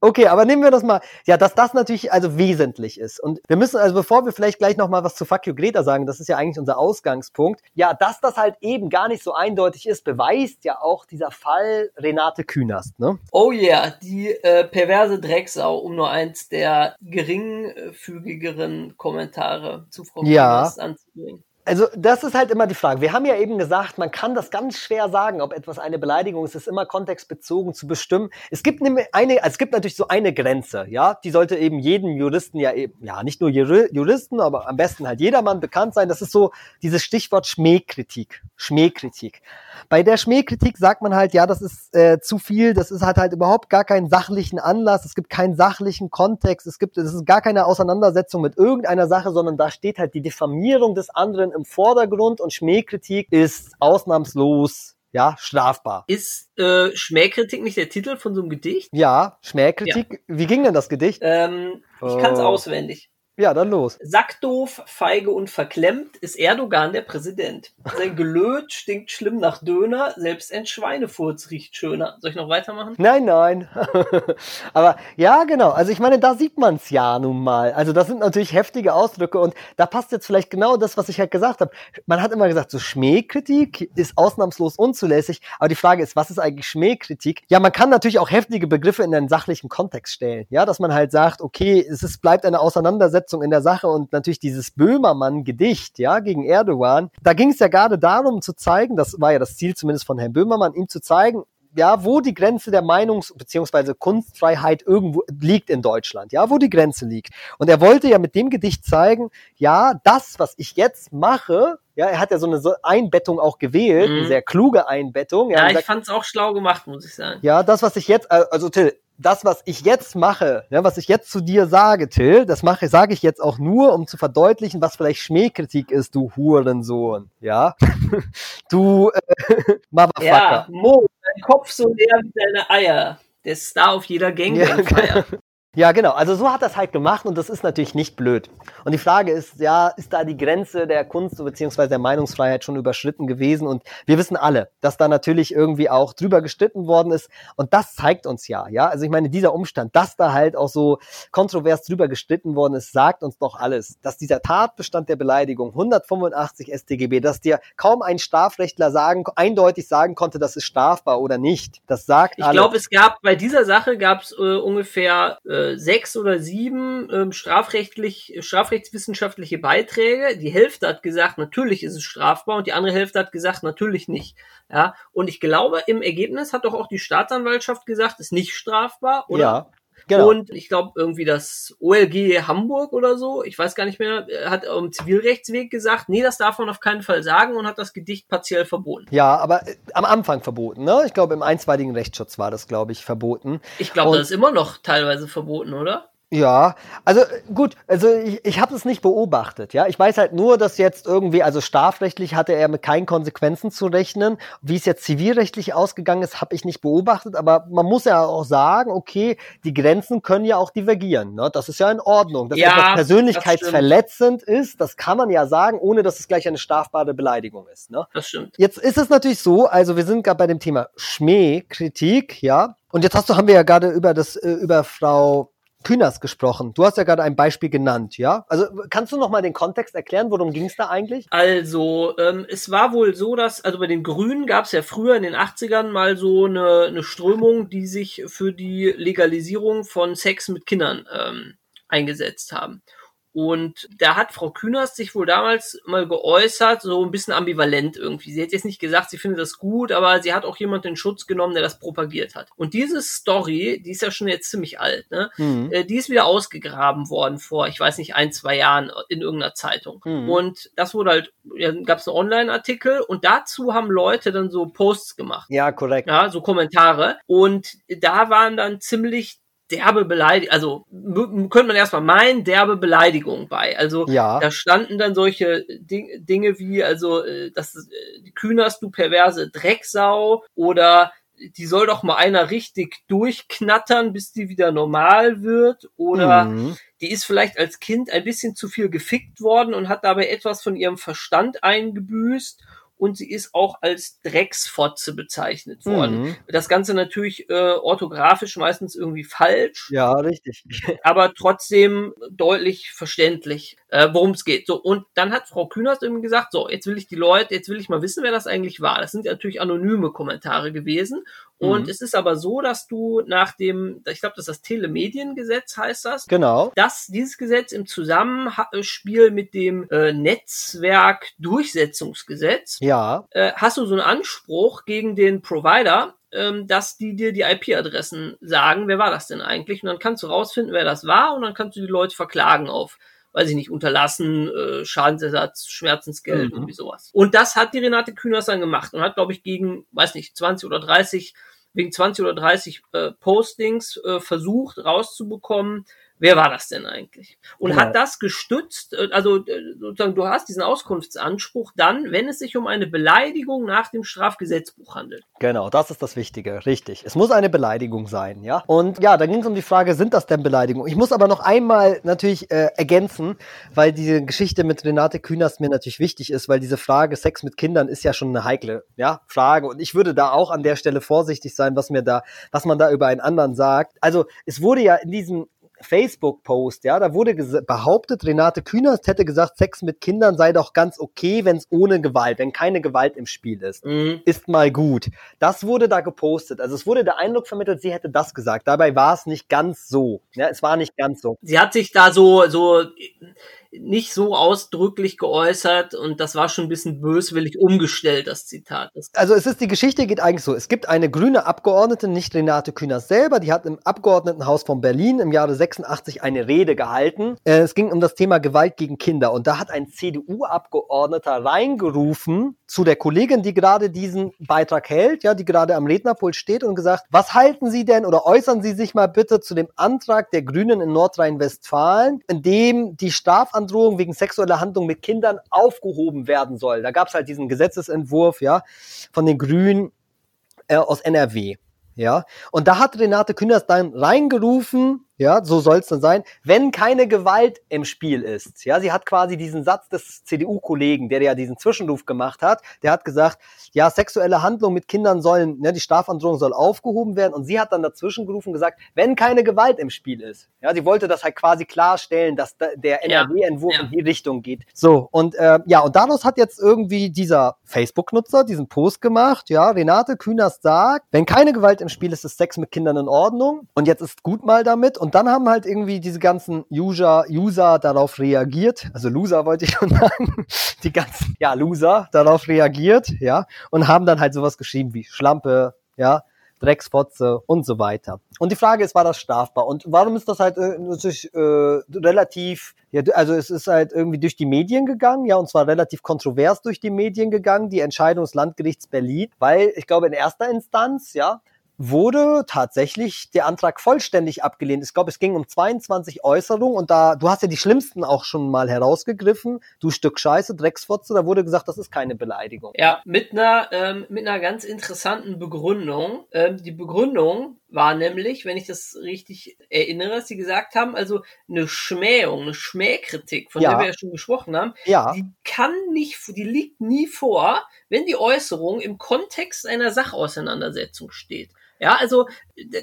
Okay, aber nehmen wir das mal, ja, dass das natürlich also wesentlich ist. Und wir müssen, also bevor wir vielleicht gleich noch mal was zu Fuck you Greta sagen, das ist ja eigentlich unser Ausgangspunkt, ja, dass das halt eben gar nicht so eindeutig ist, beweist ja auch dieser Fall Renate Künast, ne? Oh yeah, die äh, perverse Drecksau, um nur eins der geringfügigeren Kommentare zu Frau Ja. Künast anzubringen. Also das ist halt immer die Frage. Wir haben ja eben gesagt, man kann das ganz schwer sagen, ob etwas eine Beleidigung ist. Es ist immer kontextbezogen zu bestimmen. Es gibt eine, es gibt natürlich so eine Grenze, ja, die sollte eben jedem Juristen ja eben, ja nicht nur Juri- Juristen, aber am besten halt jedermann bekannt sein. Das ist so dieses Stichwort Schmähkritik. Schmähkritik. Bei der Schmähkritik sagt man halt, ja, das ist äh, zu viel, das ist halt halt überhaupt gar keinen sachlichen Anlass, es gibt keinen sachlichen Kontext, es gibt, es ist gar keine Auseinandersetzung mit irgendeiner Sache, sondern da steht halt die Diffamierung des anderen im Vordergrund und Schmähkritik ist ausnahmslos, ja, strafbar. Ist äh, Schmähkritik nicht der Titel von so einem Gedicht? Ja, Schmähkritik. Wie ging denn das Gedicht? Ähm, ich kann's Oh. auswendig. Ja, dann los. Sackdoof, feige und verklemmt ist Erdogan der Präsident. Sein Gelöt stinkt schlimm nach Döner, selbst ein Schweinefurz riecht schöner. Soll ich noch weitermachen? Nein, nein. Aber ja, genau. Also ich meine, da sieht man es ja nun mal. Also das sind natürlich heftige Ausdrücke und da passt jetzt vielleicht genau das, was ich halt gesagt habe. Man hat immer gesagt, so Schmähkritik ist ausnahmslos unzulässig. Aber die Frage ist, was ist eigentlich Schmähkritik? Ja, man kann natürlich auch heftige Begriffe in einen sachlichen Kontext stellen. Ja, dass man halt sagt, okay, es ist, bleibt eine Auseinandersetzung in der Sache und natürlich dieses Böhmermann-Gedicht, ja, gegen Erdogan. Da ging es ja gerade darum zu zeigen, das war ja das Ziel zumindest von Herrn Böhmermann, ihm zu zeigen, ja, wo die Grenze der Meinungs- bzw. Kunstfreiheit irgendwo liegt in Deutschland, ja, wo die Grenze liegt. Und er wollte ja mit dem Gedicht zeigen, ja, das, was ich jetzt mache, ja, er hat ja so eine Einbettung auch gewählt, mhm. eine sehr kluge Einbettung. Ja, ja ich fand es auch schlau gemacht, muss ich sagen. Ja, das, was ich jetzt, also Till, das, was ich jetzt mache, ja, was ich jetzt zu dir sage, Till, das mache, sage ich jetzt auch nur, um zu verdeutlichen, was vielleicht Schmähkritik ist, du Hurensohn, ja? du äh, Motherfucker. Ja, Mo, dein Kopf so leer wie deine Eier. Der Star auf jeder Gangbang-Feier. Ja, ja, genau. Also so hat das halt gemacht und das ist natürlich nicht blöd. Und die Frage ist, ja, ist da die Grenze der Kunst bzw. der Meinungsfreiheit schon überschritten gewesen? Und wir wissen alle, dass da natürlich irgendwie auch drüber gestritten worden ist. Und das zeigt uns ja, ja. Also ich meine, dieser Umstand, dass da halt auch so kontrovers drüber gestritten worden ist, sagt uns doch alles, dass dieser Tatbestand der Beleidigung 185 StGB, dass dir kaum ein Strafrechtler sagen, eindeutig sagen konnte, das ist strafbar oder nicht. Das sagt Ich glaube, es gab bei dieser Sache gab es äh, ungefähr äh, sechs oder sieben ähm, strafrechtlich, strafrechtswissenschaftliche Beiträge. Die Hälfte hat gesagt, natürlich ist es strafbar und die andere Hälfte hat gesagt, natürlich nicht. Ja, und ich glaube, im Ergebnis hat doch auch die Staatsanwaltschaft gesagt, ist nicht strafbar, oder? Ja. Genau. Und ich glaube, irgendwie das OLG Hamburg oder so, ich weiß gar nicht mehr, hat im Zivilrechtsweg gesagt, nee, das darf man auf keinen Fall sagen und hat das Gedicht partiell verboten. Ja, aber äh, am Anfang verboten, ne? Ich glaube, im einstweiligen Rechtsschutz war das, glaube ich, verboten. Ich glaube, das ist immer noch teilweise verboten, oder? Ja, also gut, also ich, ich habe es nicht beobachtet, ja. Ich weiß halt nur, dass jetzt irgendwie, also strafrechtlich hatte er mit keinen Konsequenzen zu rechnen. Wie es jetzt zivilrechtlich ausgegangen ist, habe ich nicht beobachtet, aber man muss ja auch sagen, okay, die Grenzen können ja auch divergieren. Ne? Das ist ja in Ordnung. Dass ja, etwas persönlichkeitsverletzend das ist, das kann man ja sagen, ohne dass es gleich eine strafbare Beleidigung ist. Ne? Das stimmt. Jetzt ist es natürlich so, also wir sind gerade bei dem Thema Schmähkritik, ja. Und jetzt hast du, haben wir ja gerade über das, äh, über Frau Kühners gesprochen. Du hast ja gerade ein Beispiel genannt, ja? Also kannst du noch mal den Kontext erklären, worum ging es da eigentlich? Also, ähm, es war wohl so, dass, also bei den Grünen gab es ja früher in den 80ern mal so eine, eine Strömung, die sich für die Legalisierung von Sex mit Kindern ähm, eingesetzt haben. Und da hat Frau Künast sich wohl damals mal geäußert, so ein bisschen ambivalent irgendwie. Sie hat jetzt nicht gesagt, sie findet das gut, aber sie hat auch jemanden in Schutz genommen, der das propagiert hat. Und diese Story, die ist ja schon jetzt ziemlich alt, ne? Mhm. Äh, die ist wieder ausgegraben worden vor, ich weiß nicht, ein, zwei Jahren in irgendeiner Zeitung. Mhm. Und das wurde halt, ja, gab es einen Online-Artikel und dazu haben Leute dann so Posts gemacht. Ja, korrekt. Ja, so Kommentare. Und da waren dann ziemlich derbe Beleidigung, also könnte man erstmal meinen, derbe Beleidigung bei. Also ja. da standen dann solche Ding Dinge wie, also äh, das äh, Kühnerst du perverse Drecksau oder die soll doch mal einer richtig durchknattern, bis die wieder normal wird oder mhm. die ist vielleicht als Kind ein bisschen zu viel gefickt worden und hat dabei etwas von ihrem Verstand eingebüßt und sie ist auch als Drecksfotze bezeichnet worden. Mhm. Das Ganze natürlich äh, orthografisch meistens irgendwie falsch. Ja, richtig. aber trotzdem deutlich verständlich, äh, worum es geht. So, und dann hat Frau Kühners eben gesagt, so, jetzt will ich die Leute, jetzt will ich mal wissen, wer das eigentlich war. Das sind natürlich anonyme Kommentare gewesen. Und mhm. es ist aber so, dass du nach dem, ich glaube, das ist das Telemediengesetz heißt das. Genau. Dass dieses Gesetz im Zusammenspiel mit dem äh, Netzwerkdurchsetzungsgesetz ja. äh, hast du so einen Anspruch gegen den Provider, ähm, dass die dir die IP-Adressen sagen, wer war das denn eigentlich? Und dann kannst du rausfinden, wer das war und dann kannst du die Leute verklagen auf weiß ich nicht, unterlassen, äh, Schadensersatz, Schmerzensgeld, mhm. irgendwie sowas. Und das hat die Renate Künast dann gemacht und hat, glaube ich, gegen, weiß nicht, 20 oder 30, wegen 20 oder 30 äh, Postings äh, versucht rauszubekommen, wer war das denn eigentlich? Und Genau. hat das gestützt, äh, also äh, sozusagen, du hast diesen Auskunftsanspruch dann, wenn es sich um eine Beleidigung nach dem Strafgesetzbuch handelt. Genau, das ist das Wichtige, richtig. Es muss eine Beleidigung sein, ja. Und ja, da ging es um die Frage, sind das denn Beleidigungen? Ich muss aber noch einmal natürlich äh, ergänzen, weil diese Geschichte mit Renate Künast mir natürlich wichtig ist, weil diese Frage Sex mit Kindern ist ja schon eine heikle ja, Frage. Und ich würde da auch an der Stelle vorsichtig sein, was mir da, was man da über einen anderen sagt. Also es wurde ja in diesem Facebook-Post, ja, da wurde behauptet, Renate Künast hätte gesagt, Sex mit Kindern sei doch ganz okay, wenn es ohne Gewalt, wenn keine Gewalt im Spiel ist Mhm. ist mal gut. Das wurde da gepostet. Also es wurde der Eindruck vermittelt, sie hätte das gesagt. Dabei war es nicht ganz so. Ja, es war nicht ganz so. Sie hat sich da so, so nicht so ausdrücklich geäußert und das war schon ein bisschen böswillig umgestellt, das Zitat. Also es ist, die Geschichte geht eigentlich so. Es gibt eine grüne Abgeordnete, nicht Renate Künast selber, die hat im Abgeordnetenhaus von Berlin im Jahre 86 eine Rede gehalten. Äh, es ging um das Thema Gewalt gegen Kinder und da hat ein CDU-Abgeordneter reingerufen zu der Kollegin, die gerade diesen Beitrag hält, ja, die gerade am Rednerpult steht und gesagt, was halten Sie denn oder äußern Sie sich mal bitte zu dem Antrag der Grünen in Nordrhein-Westfalen, in dem die Strafandrohung wegen sexueller Handlung mit Kindern aufgehoben werden soll. Da gab es halt diesen Gesetzesentwurf, ja, von den Grünen äh, aus NRW. Ja, und da hat Renate Künast dann reingerufen, ja, so soll es dann sein, wenn keine Gewalt im Spiel ist. Ja, sie hat quasi diesen Satz des CDU-Kollegen, der ja diesen Zwischenruf gemacht hat, der hat gesagt, ja, sexuelle Handlungen mit Kindern sollen, ne, die Strafandrohung soll aufgehoben werden. Und sie hat dann dazwischen gerufen und gesagt, wenn keine Gewalt im Spiel ist. Ja, sie wollte das halt quasi klarstellen, dass da, der Ja, NRW-Entwurf ja. in die Richtung geht. So, und äh, ja, und daraus hat jetzt irgendwie dieser Facebook-Nutzer diesen Post gemacht, ja, Renate Künast sagt, wenn keine Gewalt im Spiel ist, ist Sex mit Kindern in Ordnung und jetzt ist gut mal damit. Und dann haben halt irgendwie diese ganzen User, User darauf reagiert, also Loser wollte ich schon sagen, die ganzen, ja, Loser darauf reagiert, ja, und haben dann halt sowas geschrieben wie Schlampe, ja, Drecksfotze und so weiter. Und die Frage ist, war das strafbar? Und warum ist das halt äh, natürlich äh, relativ, ja, also es ist halt irgendwie durch die Medien gegangen, ja, und zwar relativ kontrovers durch die Medien gegangen, die Entscheidung des Landgerichts Berlin, weil ich glaube in erster Instanz, ja, wurde tatsächlich der Antrag vollständig abgelehnt. Ich glaube, es ging um 22 Äußerungen und da, du hast ja die schlimmsten auch schon mal herausgegriffen, du Stück Scheiße, Drecksfotze, da wurde gesagt, das ist keine Beleidigung. ja, mit einer, ähm, mit einer ganz interessanten Begründung. Ähm, die Begründung war nämlich, wenn ich das richtig erinnere, dass sie gesagt haben, also eine Schmähung, eine Schmähkritik, von Ja. der wir ja schon gesprochen haben, Ja, die kann nicht, die liegt nie vor, wenn die Äußerung im Kontext einer Sachauseinandersetzung steht. Ja, also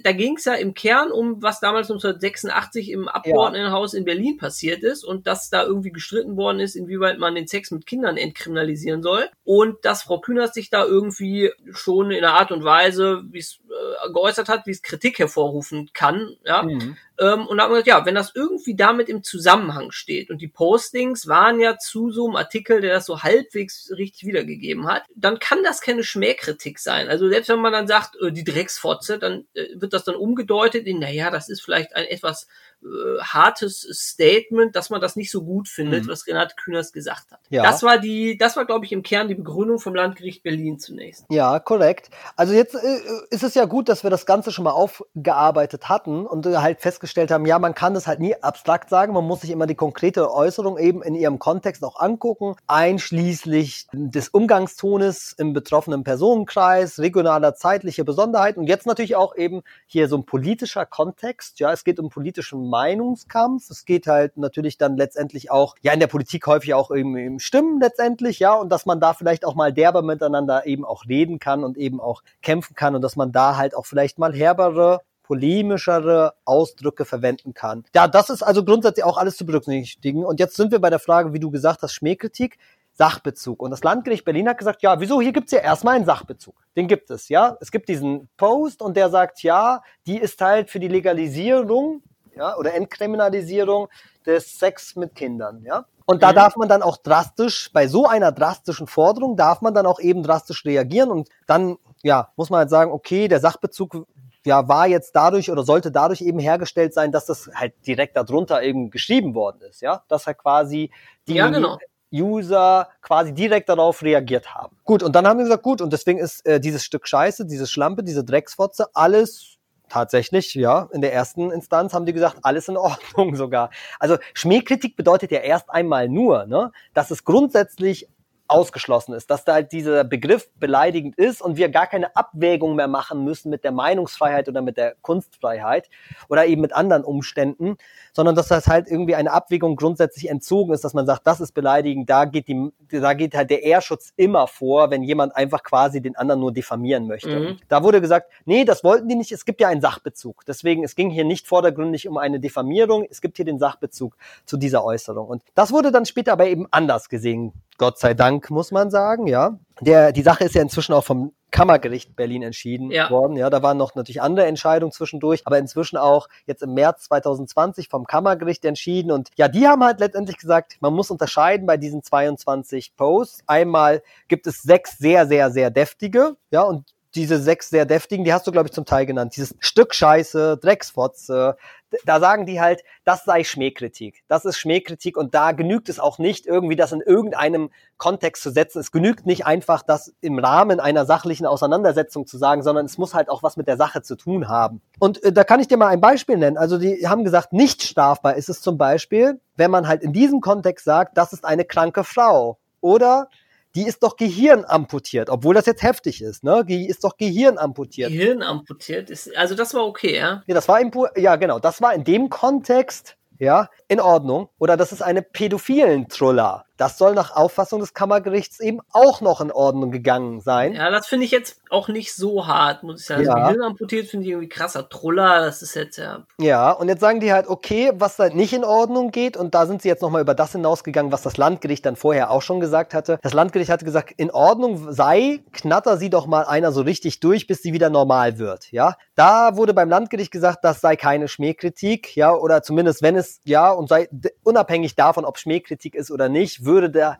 da ging es ja im Kern um, was damals 1986 im Abgeordnetenhaus in Berlin passiert ist und dass da irgendwie gestritten worden ist, inwieweit man den Sex mit Kindern entkriminalisieren soll und dass Frau Kühnert sich da irgendwie schon in einer Art und Weise, wie es äh, geäußert hat, wie es Kritik hervorrufen kann, ja, Mhm. ähm, und da haben wir gesagt, ja, wenn das irgendwie damit im Zusammenhang steht und die Postings waren ja zu so einem Artikel, der das so halbwegs richtig wiedergegeben hat, dann kann das keine Schmähkritik sein. Also selbst wenn man dann sagt, äh, die Drecksfotze, dann äh, wird das dann umgedeutet in, naja, das ist vielleicht ein etwas äh, hartes Statement, dass man das nicht so gut findet, Mhm. was Renate Künast gesagt hat. Ja. Das war die, das war, glaube ich, im Kern die Begründung vom Landgericht Berlin zunächst. Ja, korrekt. Also jetzt äh, ist es ja gut, dass wir das Ganze schon mal aufgearbeitet hatten und äh, halt festgestellt haben, ja, man kann das halt nie abstrakt sagen, man muss sich immer die konkrete Äußerung eben in ihrem Kontext auch angucken, einschließlich des Umgangstones im betroffenen Personenkreis, regionaler, zeitliche Besonderheiten und jetzt natürlich auch eben hier so ein politischer Kontext, ja, es geht um politischen Meinungskampf, es geht halt natürlich dann letztendlich auch, ja, in der Politik häufig auch eben im Stimmen letztendlich, ja, und dass man da vielleicht auch mal derber miteinander eben auch reden kann und eben auch kämpfen kann und dass man da halt auch vielleicht mal herbere polemischere Ausdrücke verwenden kann. Ja, das ist also grundsätzlich auch alles zu berücksichtigen. Und jetzt sind wir bei der Frage, wie du gesagt hast, Schmähkritik. Sachbezug. Und das Landgericht Berlin hat gesagt, ja, wieso, hier gibt's ja erstmal einen Sachbezug. Den gibt es, ja. Es gibt diesen Post und der sagt, ja, die ist halt für die Legalisierung, ja, oder Entkriminalisierung des Sex mit Kindern, ja. Und da Mhm. darf man dann auch drastisch, bei so einer drastischen Forderung darf man dann auch eben drastisch reagieren und dann, ja, muss man halt sagen, okay, der Sachbezug ja, war jetzt dadurch oder sollte dadurch eben hergestellt sein, dass das halt direkt darunter eben geschrieben worden ist, ja, dass halt quasi die Ja, genau. User quasi direkt darauf reagiert haben. Gut, und dann haben wir gesagt, gut, und deswegen ist äh, dieses Stück Scheiße, diese Schlampe, diese Drecksfotze, alles tatsächlich, ja, in der ersten Instanz haben die gesagt, alles in Ordnung sogar. Also Schmähkritik bedeutet ja erst einmal nur, ne, dass es grundsätzlich ausgeschlossen ist, dass da halt dieser Begriff beleidigend ist und wir gar keine Abwägung mehr machen müssen mit der Meinungsfreiheit oder mit der Kunstfreiheit oder eben mit anderen Umständen, sondern dass das halt irgendwie eine Abwägung grundsätzlich entzogen ist, dass man sagt, das ist beleidigend, da geht die, da geht halt der Ehrschutz immer vor, wenn jemand einfach quasi den anderen nur diffamieren möchte. Mhm. Da wurde gesagt, nee, das wollten die nicht, es gibt ja einen Sachbezug. Deswegen, es ging hier nicht vordergründig um eine Diffamierung, es gibt hier den Sachbezug zu dieser Äußerung. Und das wurde dann später aber eben anders gesehen Gott sei Dank, muss man sagen, ja. Der, die Sache ist ja inzwischen auch vom Kammergericht Berlin entschieden ja. worden. Ja, da waren noch natürlich andere Entscheidungen zwischendurch, aber inzwischen auch jetzt im März 2020 vom Kammergericht entschieden. Und ja, die haben halt letztendlich gesagt, man muss unterscheiden bei diesen 22 Posts. Einmal gibt es sechs sehr, sehr, sehr deftige, ja, und diese sechs sehr deftigen, die hast du, glaube ich, zum Teil genannt. Dieses Stück Scheiße, Drecksfotze, da sagen die halt, das sei Schmähkritik. Das ist Schmähkritik und da genügt es auch nicht, irgendwie das in irgendeinem Kontext zu setzen. Es genügt nicht einfach, das im Rahmen einer sachlichen Auseinandersetzung zu sagen, sondern es muss halt auch was mit der Sache zu tun haben. Und äh, da kann ich dir mal ein Beispiel nennen. Also die haben gesagt, nicht strafbar ist es zum Beispiel, wenn man halt in diesem Kontext sagt, das ist eine kranke Frau. Oder die ist doch Gehirn amputiert, obwohl das jetzt heftig ist, ne? Die ist doch Gehirn amputiert. Gehirn amputiert ist, also das war okay, ja? Ja, das war im, ja genau, das war in dem Kontext, ja, in Ordnung. Oder das ist eine pädophilen Truller. Das soll nach Auffassung des Kammergerichts eben auch noch in Ordnung gegangen sein. Ja, das finde ich jetzt auch nicht so hart, muss ich sagen. Ja. Also Gehirn amputiert finde ich irgendwie krasser Truller, das ist jetzt ja. Ja, und jetzt sagen die halt, okay, was da nicht in Ordnung geht, und da sind sie jetzt nochmal über das hinausgegangen, was das Landgericht dann vorher auch schon gesagt hatte. Das Landgericht hatte gesagt, in Ordnung sei, knatter sie doch mal einer so richtig durch, bis sie wieder normal wird, ja. Da wurde beim Landgericht gesagt, das sei keine Schmähkritik, ja, oder zumindest wenn es, ja, und sei unabhängig davon, ob Schmähkritik ist oder nicht, würde da,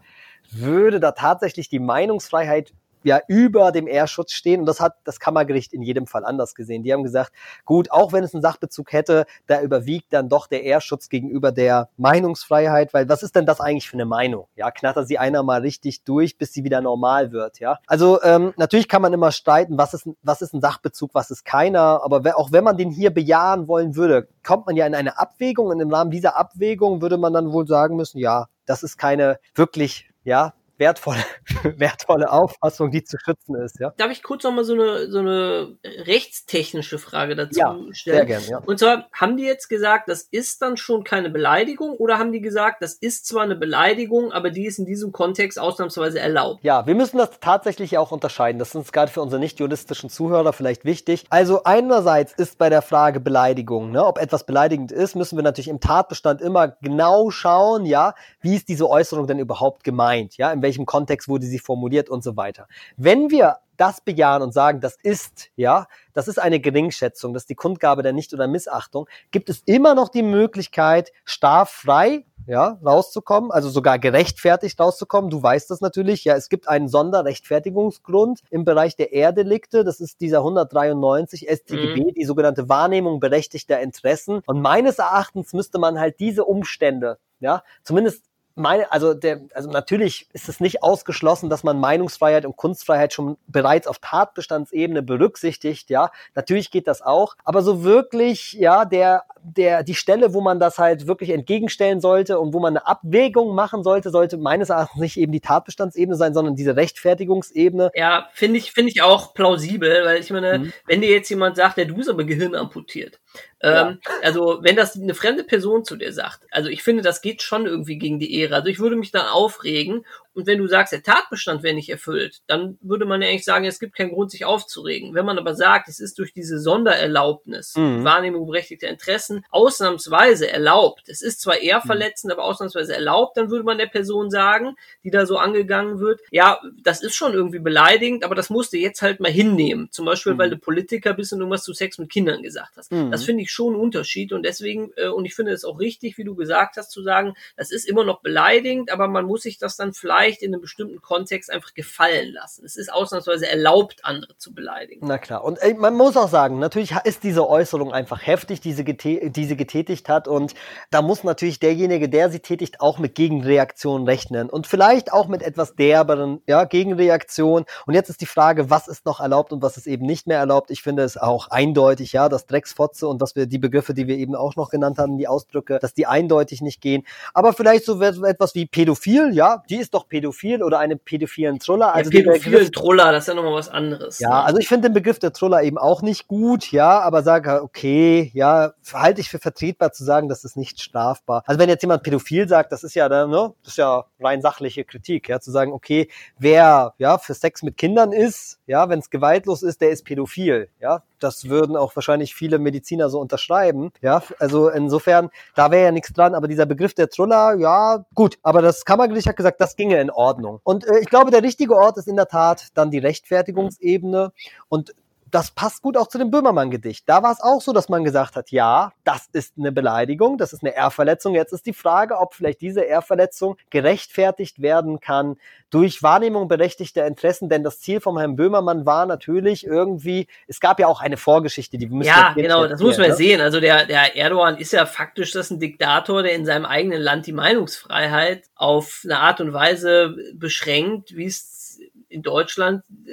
würde da tatsächlich die Meinungsfreiheit ja über dem Ehrschutz stehen. Und das hat das Kammergericht in jedem Fall anders gesehen. Die haben gesagt, gut, auch wenn es einen Sachbezug hätte, da überwiegt dann doch der Ehrschutz gegenüber der Meinungsfreiheit, weil was ist denn das eigentlich für eine Meinung? Ja, knatter sie einer mal richtig durch, bis sie wieder normal wird, ja. Also ähm, natürlich kann man immer streiten, was ist, was ist ein Sachbezug, was ist keiner, aber auch wenn man den hier bejahen wollen würde, kommt man ja in eine Abwägung und im Rahmen dieser Abwägung würde man dann wohl sagen müssen, ja, das ist keine wirklich, ja, wertvolle, wertvolle Auffassung, die zu schützen ist. Ja? Darf ich kurz nochmal so eine, so eine rechtstechnische Frage dazu ja, stellen? Sehr gern, ja. Und zwar, haben die jetzt gesagt, das ist dann schon keine Beleidigung oder haben die gesagt, das ist zwar eine Beleidigung, aber die ist in diesem Kontext ausnahmsweise erlaubt? Ja, wir müssen das tatsächlich auch unterscheiden. Das ist gerade für unsere nicht juristischen Zuhörer vielleicht wichtig. Also einerseits ist bei der Frage Beleidigung, ne, ob etwas beleidigend ist, müssen wir natürlich im Tatbestand immer genau schauen, ja, wie ist diese Äußerung denn überhaupt gemeint, ja, im welchem Kontext wurde sie formuliert und so weiter. Wenn wir das bejahen und sagen, das ist, ja, das ist eine Geringschätzung, das ist die Kundgabe der Nicht- oder Missachtung, gibt es immer noch die Möglichkeit, straffrei, ja, rauszukommen, also sogar gerechtfertigt rauszukommen. Du weißt das natürlich, ja, es gibt einen Sonderrechtfertigungsgrund im Bereich der Erdelikte, das ist dieser 193 StGB, mhm. die sogenannte Wahrnehmung berechtigter Interessen. Und meines Erachtens müsste man halt diese Umstände, ja, zumindest meine, also der, also natürlich ist es nicht ausgeschlossen, dass man Meinungsfreiheit und Kunstfreiheit schon bereits auf Tatbestandsebene berücksichtigt, ja. Natürlich geht das auch, aber so wirklich, ja, der, der, die Stelle, wo man das halt wirklich entgegenstellen sollte und wo man eine Abwägung machen sollte, sollte meines Erachtens nicht eben die Tatbestandsebene sein, sondern diese Rechtfertigungsebene. Ja, finde ich, finde ich auch plausibel, weil ich meine, mhm. wenn dir jetzt jemand sagt, der du ist aber Gehirn amputiert, ja. Ähm, also, wenn das eine fremde Person zu dir sagt, also ich finde, das geht schon irgendwie gegen die Ehre. Also ich würde mich dann aufregen und wenn du sagst, der Tatbestand wäre nicht erfüllt, dann würde man ja eigentlich sagen, es gibt keinen Grund, sich aufzuregen. Wenn man aber sagt, es ist durch diese Sondererlaubnis, mhm. Wahrnehmung berechtigter Interessen, ausnahmsweise erlaubt, es ist zwar eher mhm. verletzend, aber ausnahmsweise erlaubt, dann würde man der Person sagen, die da so angegangen wird, ja, das ist schon irgendwie beleidigend, aber das musst du jetzt halt mal hinnehmen. Zum Beispiel, mhm. weil du Politiker bist und irgendwas zu Sex mit Kindern gesagt hast. Mhm. Das finde ich schon ein Unterschied und deswegen, äh, und ich finde es auch richtig, wie du gesagt hast, zu sagen, das ist immer noch beleidigend, aber man muss sich das dann vielleicht vielleicht in einem bestimmten Kontext einfach gefallen lassen. Es ist ausnahmsweise erlaubt, andere zu beleidigen. Na klar. Und ey, man muss auch sagen, natürlich ist diese Äußerung einfach heftig, die sie, die sie getätigt hat. Und da muss natürlich derjenige, der sie tätigt, auch mit Gegenreaktionen rechnen. Und vielleicht auch mit etwas derberen ja, Gegenreaktionen. Und jetzt ist die Frage, was ist noch erlaubt und was ist eben nicht mehr erlaubt. Ich finde es auch eindeutig, ja, dass Drecksfotze und dass wir die Begriffe, die wir eben auch noch genannt haben, die Ausdrücke, dass die eindeutig nicht gehen. Aber vielleicht so etwas wie pädophil, ja, die ist doch pädophil oder eine pädophilen Troller. Also ja, pädophilen Troller, das ist ja nochmal was anderes. Ja, ne? also ich finde den Begriff der Troller eben auch nicht gut, ja, aber sage, okay, ja, halte ich für vertretbar zu sagen, das ist nicht strafbar. Also wenn jetzt jemand pädophil sagt, das ist ja, ne, das ist ja rein sachliche Kritik, ja, zu sagen, okay, wer, ja, für Sex mit Kindern ist, ja, wenn es gewaltlos ist, der ist pädophil, ja, das würden auch wahrscheinlich viele Mediziner so unterschreiben. Ja, also insofern, da wäre ja nichts dran, aber dieser Begriff der Truller, ja, gut. Aber das Kammergericht hat gesagt, das ginge in Ordnung. Und äh, ich glaube, der richtige Ort ist in der Tat dann die Rechtfertigungsebene. Und das passt gut auch zu dem Böhmermann-Gedicht. Da war es auch so, dass man gesagt hat, ja, das ist eine Beleidigung, das ist eine Ehrverletzung. Jetzt ist die Frage, ob vielleicht diese Ehrverletzung gerechtfertigt werden kann durch Wahrnehmung berechtigter Interessen, denn das Ziel von Herrn Böhmermann war natürlich irgendwie, es gab ja auch eine Vorgeschichte, die müssen Ja, genau, das muss man ne? sehen. Also der, der Erdogan ist ja faktisch das ein Diktator, der in seinem eigenen Land die Meinungsfreiheit auf eine Art und Weise beschränkt, wie es in Deutschland äh,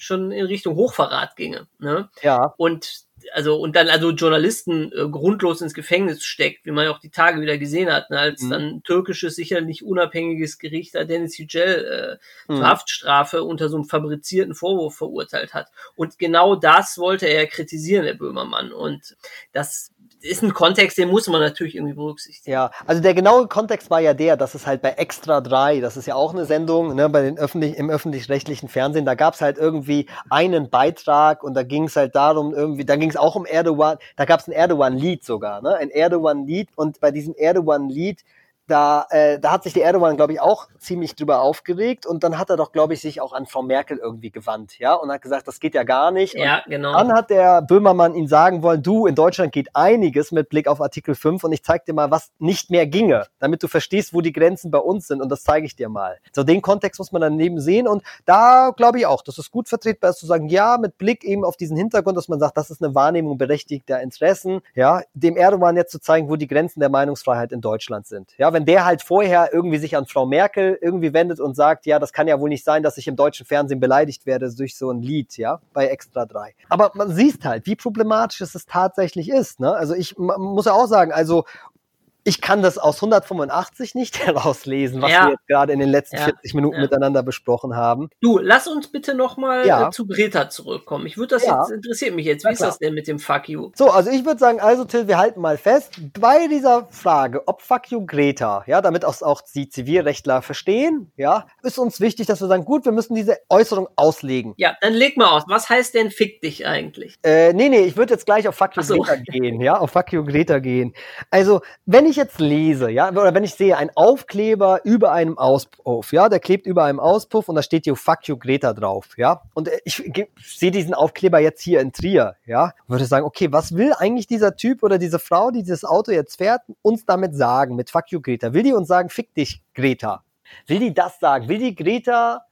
schon in Richtung Hochverrat ginge. Ne? Ja. Und also und dann also Journalisten äh, grundlos ins Gefängnis steckt, wie man ja auch die Tage wieder gesehen hat, ne, als mhm. dann türkisches sicherlich unabhängiges Gericht da Dennis Yücel äh, mhm. zur Haftstrafe unter so einem fabrizierten Vorwurf verurteilt hat. Und genau das wollte er kritisieren, der Böhmermann. Und das ist ein Kontext, den muss man natürlich irgendwie berücksichtigen. Ja, also der genaue Kontext war ja der, dass es halt bei Extra 3, das ist ja auch eine Sendung, ne, bei den öffentlich, im öffentlich-rechtlichen Fernsehen, da gab es halt irgendwie einen Beitrag und da ging es halt darum, irgendwie, da ging es auch um Erdogan, da gab es ein Erdogan-Lied sogar, ne? Ein Erdogan-Lied und bei diesem Erdogan-Lied da, äh, da hat sich der Erdogan, glaube ich, auch ziemlich drüber aufgeregt und dann hat er doch, glaube ich, sich auch an Frau Merkel irgendwie gewandt, ja, und hat gesagt, das geht ja gar nicht. Ja, genau. Dann hat der Böhmermann ihn sagen wollen, du, in Deutschland geht einiges mit Blick auf Artikel 5 und ich zeig dir mal, was nicht mehr ginge, damit du verstehst, wo die Grenzen bei uns sind und das zeige ich dir mal. So, den Kontext muss man daneben sehen und da glaube ich auch, dass es gut vertretbar ist zu sagen, ja, mit Blick eben auf diesen Hintergrund, dass man sagt, das ist eine Wahrnehmung berechtigter Interessen, ja, dem Erdogan jetzt zu zeigen, wo die Grenzen der Meinungsfreiheit in Deutschland sind. Ja, wenn wenn der halt vorher irgendwie sich an Frau Merkel irgendwie wendet und sagt, ja, das kann ja wohl nicht sein, dass ich im deutschen Fernsehen beleidigt werde durch so ein Lied, ja, bei Extra 3. Aber man sieht halt, wie problematisch es tatsächlich ist, ne? Also ich muss ja auch sagen, also ich kann das aus 185 nicht herauslesen, was ja. wir jetzt gerade in den letzten ja. 40 Minuten ja. miteinander besprochen haben. Du, lass uns bitte nochmal ja. Äh, zu Greta zurückkommen. Ich würde das jetzt, interessiert mich jetzt, wie ist das denn mit dem Fuck you? So, also ich würde sagen, also Till, wir halten mal fest, bei dieser Frage, ob Fuck you Greta, ja, damit auch, auch die Zivilrechtler verstehen, ja, ist uns wichtig, dass wir sagen, gut, wir müssen diese Äußerung auslegen. Ja, dann leg mal aus. Was heißt denn Fick dich eigentlich? Äh, nee, nee, ich würde jetzt gleich auf Fuck you so. Greta gehen, ja, auf Fuck you Greta gehen. Also, wenn ich jetzt lese, ja, oder wenn ich sehe, ein Aufkleber über einem Auspuff, ja, der klebt über einem Auspuff und da steht hier Fuck you Greta drauf, ja, und ich, ich sehe diesen Aufkleber jetzt hier in Trier, ja, würde sagen, okay, was will eigentlich dieser Typ oder diese Frau, die dieses Auto jetzt fährt, uns damit sagen, mit Fuck you Greta? Will die uns sagen, fick dich Greta? Will die das sagen? Will die Greta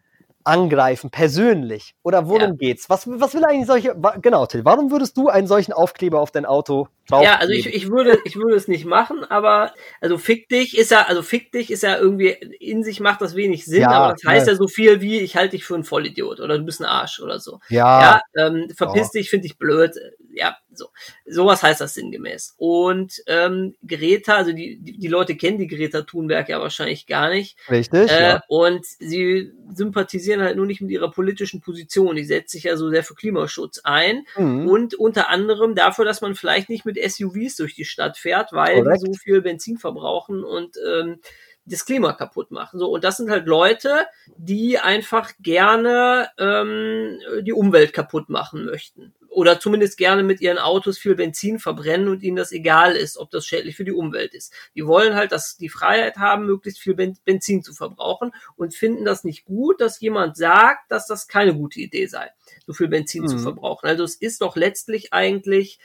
angreifen, persönlich? Oder worum ja. geht's? Was, was will eigentlich solche, genau, Till, warum würdest du einen solchen Aufkleber auf dein Auto drauf? Ja, also ich, ich würde, ich würde es nicht machen, aber, also fick dich ist ja, also fick dich ist ja irgendwie, in sich macht das wenig Sinn, ja, aber das heißt ja. ja so viel wie, ich halte dich für einen Vollidiot oder du bist ein Arsch oder so. Ja. Ja, ähm, verpiss oh. dich, finde ich blöd. Ja, so. Sowas heißt das sinngemäß. Und ähm, Greta, also die, die, die Leute kennen die Greta Thunberg ja wahrscheinlich gar nicht. Richtig. Äh, ja. Und sie sympathisieren halt nur nicht mit ihrer politischen Position. Die setzt sich ja so sehr für Klimaschutz ein mhm. und unter anderem dafür, dass man vielleicht nicht mit SUVs durch die Stadt fährt, weil Correct. so viel Benzin verbrauchen und ähm, das Klima kaputt machen. So, und das sind halt Leute, die einfach gerne ähm, die Umwelt kaputt machen möchten oder zumindest gerne mit ihren Autos viel Benzin verbrennen und ihnen das egal ist, ob das schädlich für die Umwelt ist. Die wollen halt, dass die Freiheit haben, möglichst viel Benzin zu verbrauchen und finden das nicht gut, dass jemand sagt, dass das keine gute Idee sei, so viel Benzin mhm. zu verbrauchen. Also es ist doch letztlich eigentlich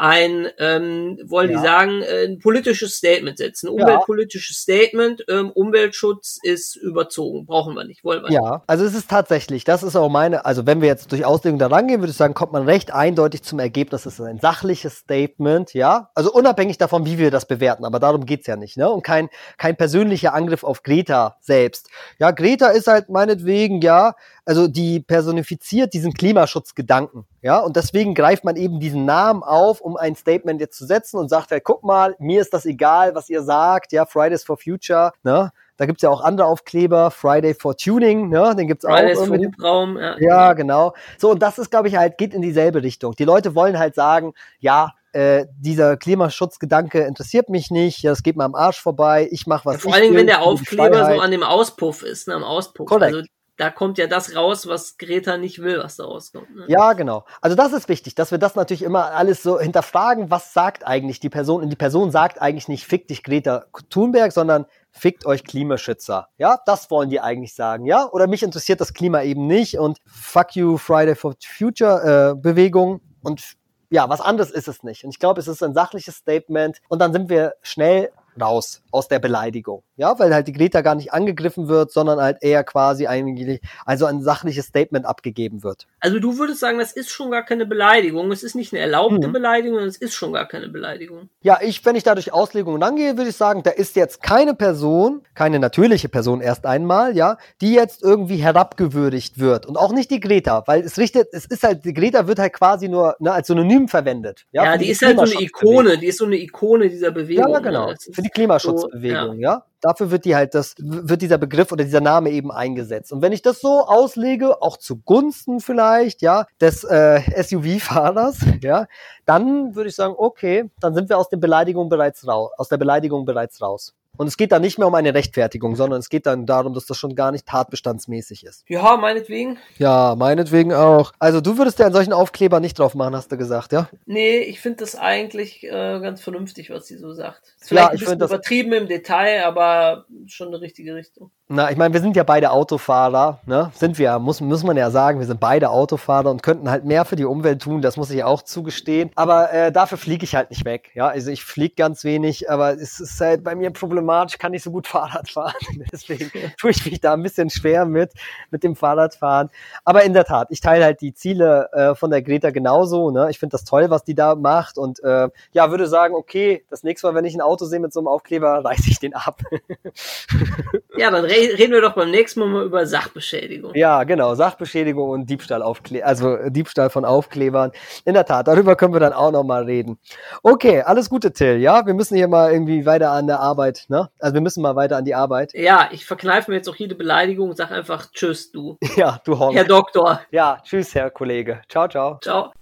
ein, ähm, wollen Ja. die sagen, äh, ein politisches Statement setzen. Ja. Umweltpolitisches Statement, ähm, Umweltschutz ist überzogen, brauchen wir nicht, wollen wir nicht. Ja, also es ist tatsächlich, das ist auch meine, also wenn wir jetzt durch Auslegung da rangehen, würde ich sagen, kommt man recht eindeutig zum Ergebnis, es ist ein sachliches Statement, ja, also unabhängig davon, wie wir das bewerten, aber darum geht's ja nicht, ne, und kein, kein persönlicher Angriff auf Greta selbst. Ja, Greta ist halt meinetwegen, ja, also die personifiziert diesen Klimaschutzgedanken, ja, und deswegen greift man eben diesen Namen auf, um ein Statement jetzt zu setzen und sagt, hey, guck mal, mir ist das egal, was ihr sagt, ja, Fridays for Future, ne, da gibt's ja auch andere Aufkleber, Friday for Tuning, ne? Den gibt's Fridays auch. for irgendwie. Hubraum, ja. Ja, genau. So, und das ist, glaube ich, halt, geht in dieselbe Richtung. Die Leute wollen halt sagen, ja, äh, dieser Klimaschutzgedanke interessiert mich nicht, ja, es geht mir am Arsch vorbei, ich mache was. Ja, vor ich allen Dingen, will, wenn der Aufkleber so an dem Auspuff ist, ne, am Auspuff. Korrekt. Also da kommt ja das raus, was Greta nicht will, was da rauskommt. Ne? Ja, genau. Also das ist wichtig, dass wir das natürlich immer alles so hinterfragen, was sagt eigentlich die Person? Und die Person sagt eigentlich nicht, fick dich Greta Thunberg, sondern fickt euch Klimaschützer. Ja, das wollen die eigentlich sagen, ja? Oder mich interessiert das Klima eben nicht und fuck you Friday for Future äh, Bewegung und ja, was anderes ist es nicht. Und ich glaube, es ist ein sachliches Statement und dann sind wir schnell raus aus der Beleidigung. Ja, weil halt die Greta gar nicht angegriffen wird, sondern halt eher quasi eigentlich, also ein sachliches Statement abgegeben wird. Also du würdest sagen, das ist schon gar keine Beleidigung. Es ist nicht eine erlaubte Mhm. Beleidigung, sondern es ist schon gar keine Beleidigung. Ja, ich, wenn ich da durch Auslegungen rangehe, würde ich sagen, da ist jetzt keine Person, keine natürliche Person erst einmal, ja, die jetzt irgendwie herabgewürdigt wird. Und auch nicht die Greta, weil es richtet, es ist halt, die Greta wird halt quasi nur ne, als Synonym verwendet. Ja, Ja, für die ist halt so eine. Ikone, die ist so eine Ikone dieser Bewegung. Ja, genau. Ne? Ist Für die Klimaschutzbewegung, so, ja. Dafür wird die halt das, wird dieser Begriff oder dieser Name eben eingesetzt. Und wenn ich das so auslege, auch zugunsten vielleicht, ja, des äh, SUV-Fahrers, ja, dann würde ich sagen, okay, dann sind wir aus den Beleidigungen bereits raus, aus der Beleidigung bereits raus. Und es geht dann nicht mehr um eine Rechtfertigung, sondern es geht dann darum, dass das schon gar nicht tatbestandsmäßig ist. Ja, meinetwegen. Ja, meinetwegen auch. Also du würdest ja einen solchen Aufkleber nicht drauf machen, hast du gesagt, ja? Nee, ich finde das eigentlich äh, ganz vernünftig, was sie so sagt. Ist Ja, vielleicht ich ein bisschen das- übertrieben im Detail, aber schon eine richtige Richtung. Na, ich meine, wir sind ja beide Autofahrer, ne? Sind wir, muss, muss man ja sagen, wir sind beide Autofahrer und könnten halt mehr für die Umwelt tun, das muss ich auch zugestehen. Aber äh, dafür fliege ich halt nicht weg. Ja, also ich fliege ganz wenig, aber es ist halt bei mir problematisch, kann ich so gut Fahrrad fahren. Deswegen tue ich mich da ein bisschen schwer mit, mit dem Fahrradfahren. Aber in der Tat, ich teile halt die Ziele äh, von der Greta genauso. Ne? Ich finde das toll, was die da macht und äh, ja, würde sagen, okay, das nächste Mal, wenn ich ein Auto sehe mit so einem Aufkleber, reiße ich den ab. Ja, dann reden wir doch beim nächsten Mal mal über Sachbeschädigung. Ja, genau. Sachbeschädigung und Diebstahl, Aufkle also äh, Diebstahl von Aufklebern. In der Tat, darüber können wir dann auch nochmal reden. Okay, alles Gute, Till. Ja, wir müssen hier mal irgendwie weiter an der Arbeit, ne? Also wir müssen mal weiter an die Arbeit. Ja, ich verkneife mir jetzt auch jede Beleidigung und sag einfach Tschüss, du. Ja, du Honk. Herr Doktor. Ja, tschüss, Herr Kollege. Ciao, ciao. Ciao.